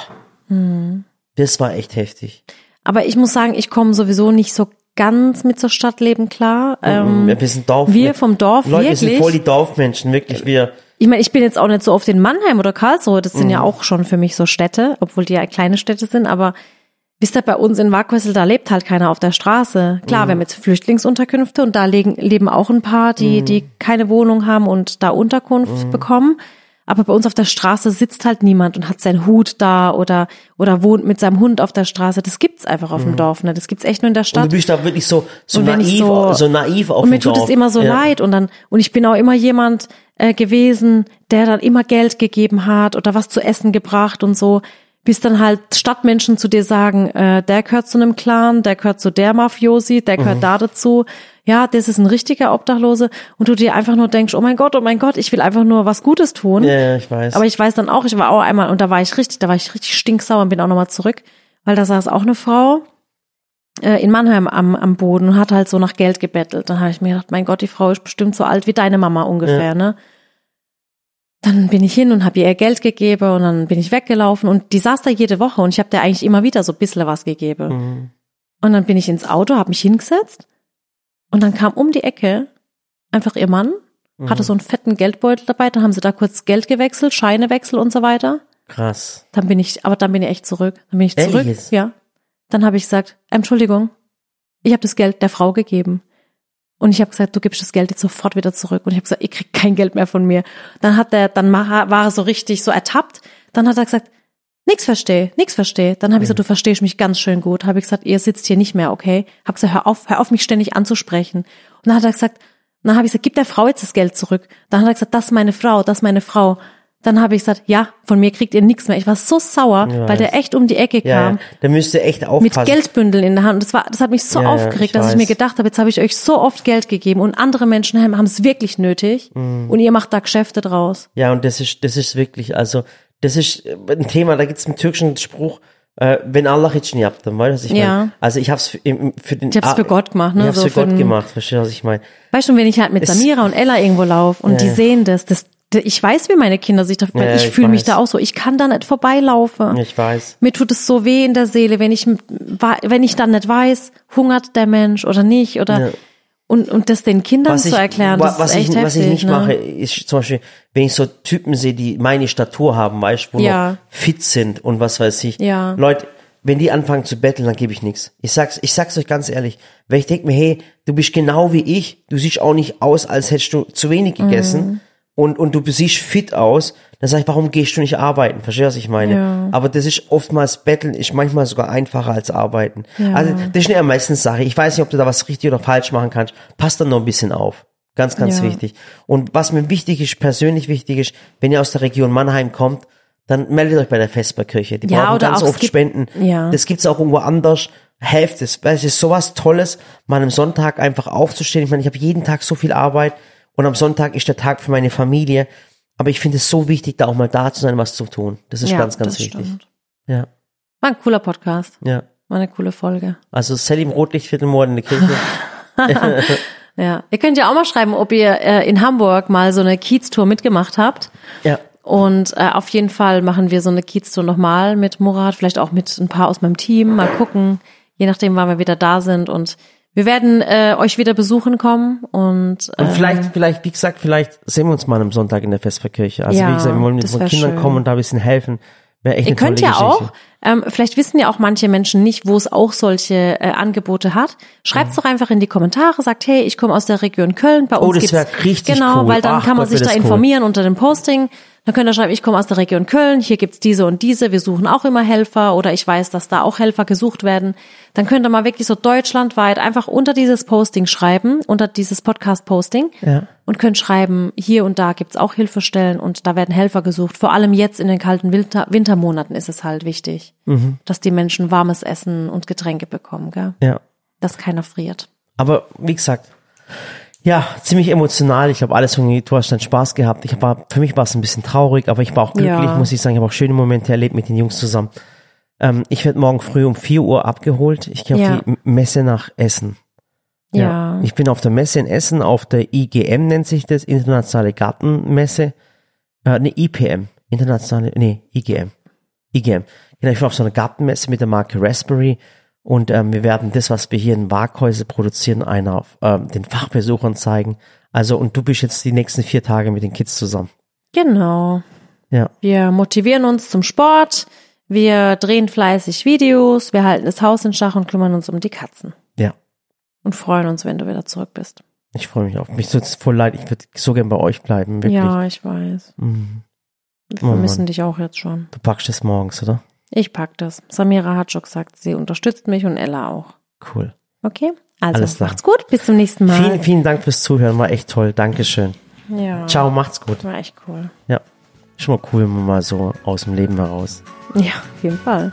Hm. das war echt heftig. Aber ich muss sagen, ich komme sowieso nicht so ganz mit so Stadtleben klar. Ähm, wir sind Dorf. wir vom Dorf, Leute, wir sind wirklich. voll die Dorfmenschen, wirklich. Wir, Ich meine, ich bin jetzt auch nicht so oft in Mannheim oder Karlsruhe, das sind Mhm. ja auch schon für mich so Städte, obwohl die ja kleine Städte sind, aber wisst ihr, bei uns in Wagwessel, da lebt halt keiner auf der Straße. Klar, Mhm. wir haben jetzt Flüchtlingsunterkünfte und da legen, leben auch ein paar, Mhm. die, die keine Wohnung haben und da Unterkunft bekommen. Aber bei uns auf der Straße sitzt halt niemand und hat seinen Hut da oder, oder wohnt mit seinem Hund auf der Straße. Das gibt's einfach auf dem Dorf, ne? Das gibt's echt nur in der Mhm. und Stadt. du bist da wirklich so, so naiv, so, so- naiv auf Und mir dem tut Dorf. es immer so Ja. leid und dann und ich bin auch immer jemand äh, gewesen, der dann immer Geld gegeben hat oder was zu essen gebracht und so, bis dann halt Stadtmenschen zu dir sagen, äh, der gehört zu einem Clan, der gehört zu der Mafiosi, der gehört Mhm. da dazu. Ja, das ist ein richtiger Obdachlose und du dir einfach nur denkst, oh mein Gott, oh mein Gott, ich will einfach nur was Gutes tun. Ja, ja, ich weiß. Aber ich weiß dann auch, ich war auch einmal und da war ich richtig, da war ich richtig stinksauer und bin auch nochmal zurück, weil da saß auch eine Frau äh, in Mannheim am, am Boden und hat halt so nach Geld gebettelt. Dann habe ich mir gedacht, mein Gott, die Frau ist bestimmt so alt wie deine Mama ungefähr, Ja. ne? Dann bin ich hin und habe ihr ihr Geld gegeben und dann bin ich weggelaufen und die saß da jede Woche und ich habe der eigentlich immer wieder so ein bisschen was gegeben. Mhm. Und dann bin ich ins Auto, habe mich hingesetzt und dann kam um die Ecke einfach ihr Mann, Mhm. hatte so einen fetten Geldbeutel dabei, dann haben sie da kurz Geld gewechselt, Scheinewechsel und so weiter. Krass. Dann bin ich, aber dann bin ich echt zurück. Dann bin ich Ehrlich zurück. jetzt? Ja. Dann habe ich gesagt, Entschuldigung, ich habe das Geld der Frau gegeben. Und ich habe gesagt, du gibst das Geld jetzt sofort wieder zurück. Und ich habe gesagt, ich krieg kein Geld mehr von mir. Dann hat er, dann war er so richtig so ertappt. Dann hat er gesagt, nix verstehe, nix verstehe. Dann habe ich gesagt, du verstehst mich ganz schön gut. Habe ich gesagt, ihr sitzt hier nicht mehr, okay? Habe gesagt, hör auf, hör auf mich ständig anzusprechen. Und dann hat er gesagt, dann habe ich gesagt, gib der Frau jetzt das Geld zurück. Dann hat er gesagt, das ist meine Frau, das ist meine Frau. Dann habe ich gesagt, ja, von mir kriegt ihr nichts mehr. Ich war so sauer, Ich weil der echt um die Ecke Ja, kam ja. Da müsst ihr echt mit aufpassen. Geldbündeln in der Hand. Und das war, das hat mich so Ja, ja, aufgeregt, ich dass ich weiß. mir gedacht habe, jetzt habe ich euch so oft Geld gegeben und andere Menschen haben es wirklich nötig Mhm. und ihr macht da Geschäfte draus. Ja, und das ist, das ist wirklich, also, das ist äh, ein Thema, da gibt's einen türkischen Spruch, äh, wenn Allah jetzt nicht habt, dann weißt du, was ich Ja. meine. Also ich hab's für, für den Ich hab's für Gott gemacht, ne? Ich hab's So für Gott den- gemacht, verstehst du, was ich meine? Weißt du, wenn ich halt mit Es- Samira und Ella irgendwo laufe und Ja, die ja. sehen das, das, ich weiß, wie meine Kinder sich da, Ja, ich ich fühle mich da auch so, ich kann da nicht vorbeilaufen. Ich weiß. Mir tut es so weh in der Seele, wenn ich, wenn ich dann nicht weiß, hungert der Mensch oder nicht oder, Ja. und, und das den Kindern Was zu ich, erklären, wa- das was ist echt ich, heftig. was ich nicht ne? mache, ist zum Beispiel, wenn ich so Typen sehe, die meine Statur haben, weißt du, wo Ja. noch fit sind und was weiß ich. Ja. Leute, wenn die anfangen zu betteln, dann gebe ich nichts. Ich sag's, ich sag's euch ganz ehrlich, weil ich denk mir, hey, du bist genau wie ich, du siehst auch nicht aus, als hättest du zu wenig gegessen Mhm. Und, und du siehst fit aus, dann sag ich, warum gehst du nicht arbeiten? Verstehst du, was ich meine? Ja. Aber das ist oftmals Betteln ist manchmal sogar einfacher als Arbeiten. Ja. Also das ist eine Ermessenssache. Ich weiß nicht, ob du da was richtig oder falsch machen kannst. Pass dann noch ein bisschen auf. Ganz, ganz Ja. wichtig. Und was mir wichtig ist, persönlich wichtig ist, wenn ihr aus der Region Mannheim kommt, dann meldet euch bei der Vesperkirche. Die Ja, brauchen ganz oft Spenden. ja. Das gibt's auch irgendwo anders. Helft es. Weil es ist sowas Tolles, mal am Sonntag einfach aufzustehen. Ich meine, ich habe jeden Tag so viel Arbeit und am Sonntag ist der Tag für meine Familie. Aber ich finde es so wichtig, da auch mal da zu sein, was zu tun. Das ist ja, ganz, ganz das wichtig. stimmt. Ja, War ein cooler Podcast. ja. War eine coole Folge. Also Sally im Rotlichtviertel morgen in der Kirche. Ja. Ihr könnt ja auch mal schreiben, ob ihr äh, in Hamburg mal so eine Kiez-Tour mitgemacht habt. ja. Und äh, auf jeden Fall machen wir so eine Kiez-Tour nochmal mit Murat, vielleicht auch mit ein paar aus meinem Team. Mal gucken, je nachdem, wann wir wieder da sind. Und wir werden äh, euch wieder besuchen kommen. Und, äh, Und vielleicht, vielleicht, wie gesagt, vielleicht sehen wir uns mal am Sonntag in der Vesperkirche. Also Ja, wie gesagt, wir wollen mit unseren Kindern schön. kommen und da ein bisschen helfen. Wäre echt Ihr könnt ja Geschichte. auch, ähm, vielleicht wissen ja auch manche Menschen nicht, wo es auch solche äh, Angebote hat. Schreibt's doch einfach in die Kommentare, sagt, hey, ich komme aus der Region Köln, bei uns Oh, das gibt's richtig genau, cool. weil dann Ach kann man Gott, sich da das cool. informieren unter dem Posting. Dann könnt ihr schreiben, ich komme aus der Region Köln, hier gibt's diese und diese, wir suchen auch immer Helfer oder ich weiß, dass da auch Helfer gesucht werden. Dann könnt ihr mal wirklich so deutschlandweit einfach unter dieses Posting schreiben, unter dieses Podcast-Posting Ja. und könnt schreiben, hier und da gibt's auch Hilfestellen und da werden Helfer gesucht. Vor allem jetzt in den kalten Winter Wintermonaten ist es halt wichtig, Mhm. dass die Menschen warmes Essen und Getränke bekommen, gell? Ja. dass keiner friert. Aber wie gesagt, Ja, ziemlich emotional. Ich glaube, alles irgendwie, du hast dann Spaß gehabt. Ich war, für mich war es ein bisschen traurig, aber ich war auch glücklich, Ja. muss ich sagen. Ich habe auch schöne Momente erlebt mit den Jungs zusammen. Ähm, ich werde morgen früh um 4 Uhr abgeholt. Ich gehe Ja. auf die Messe nach Essen. Ja. Ich bin auf der Messe in Essen, auf der IGM nennt sich das, Internationale Gartenmesse. Äh, ne, IPM. Internationale, nee, IGM. IGM. Genau, ich war auf so einer Gartenmesse mit der Marke Raspberry und ähm, wir werden das, was wir hier in Waghäuse produzieren, einer ähm, den Fachbesuchern zeigen. Also, und du bist jetzt die nächsten vier Tage mit den Kids zusammen. Genau. Ja, Wir motivieren uns zum Sport. Wir drehen fleißig Videos. Wir halten das Haus in Schach und kümmern uns um die Katzen. ja. Und freuen uns, wenn du wieder zurück bist. Ich freue mich auf. Mich tut es voll leid. Ich würde so gern bei euch bleiben, wirklich. Ja, ich weiß. Mhm. Wir Oh vermissen dich auch jetzt schon. Du packst es morgens, oder? Ich pack das. Samira hat schon gesagt, sie unterstützt mich und Ella auch. Cool. Okay? Also, macht's gut. Bis zum nächsten Mal. Vielen, vielen Dank fürs Zuhören. War echt toll. Dankeschön. ja. Ciao, macht's gut. War echt cool. Ja. Schon mal cool, wenn man mal so aus dem Leben heraus. Ja, auf jeden Fall.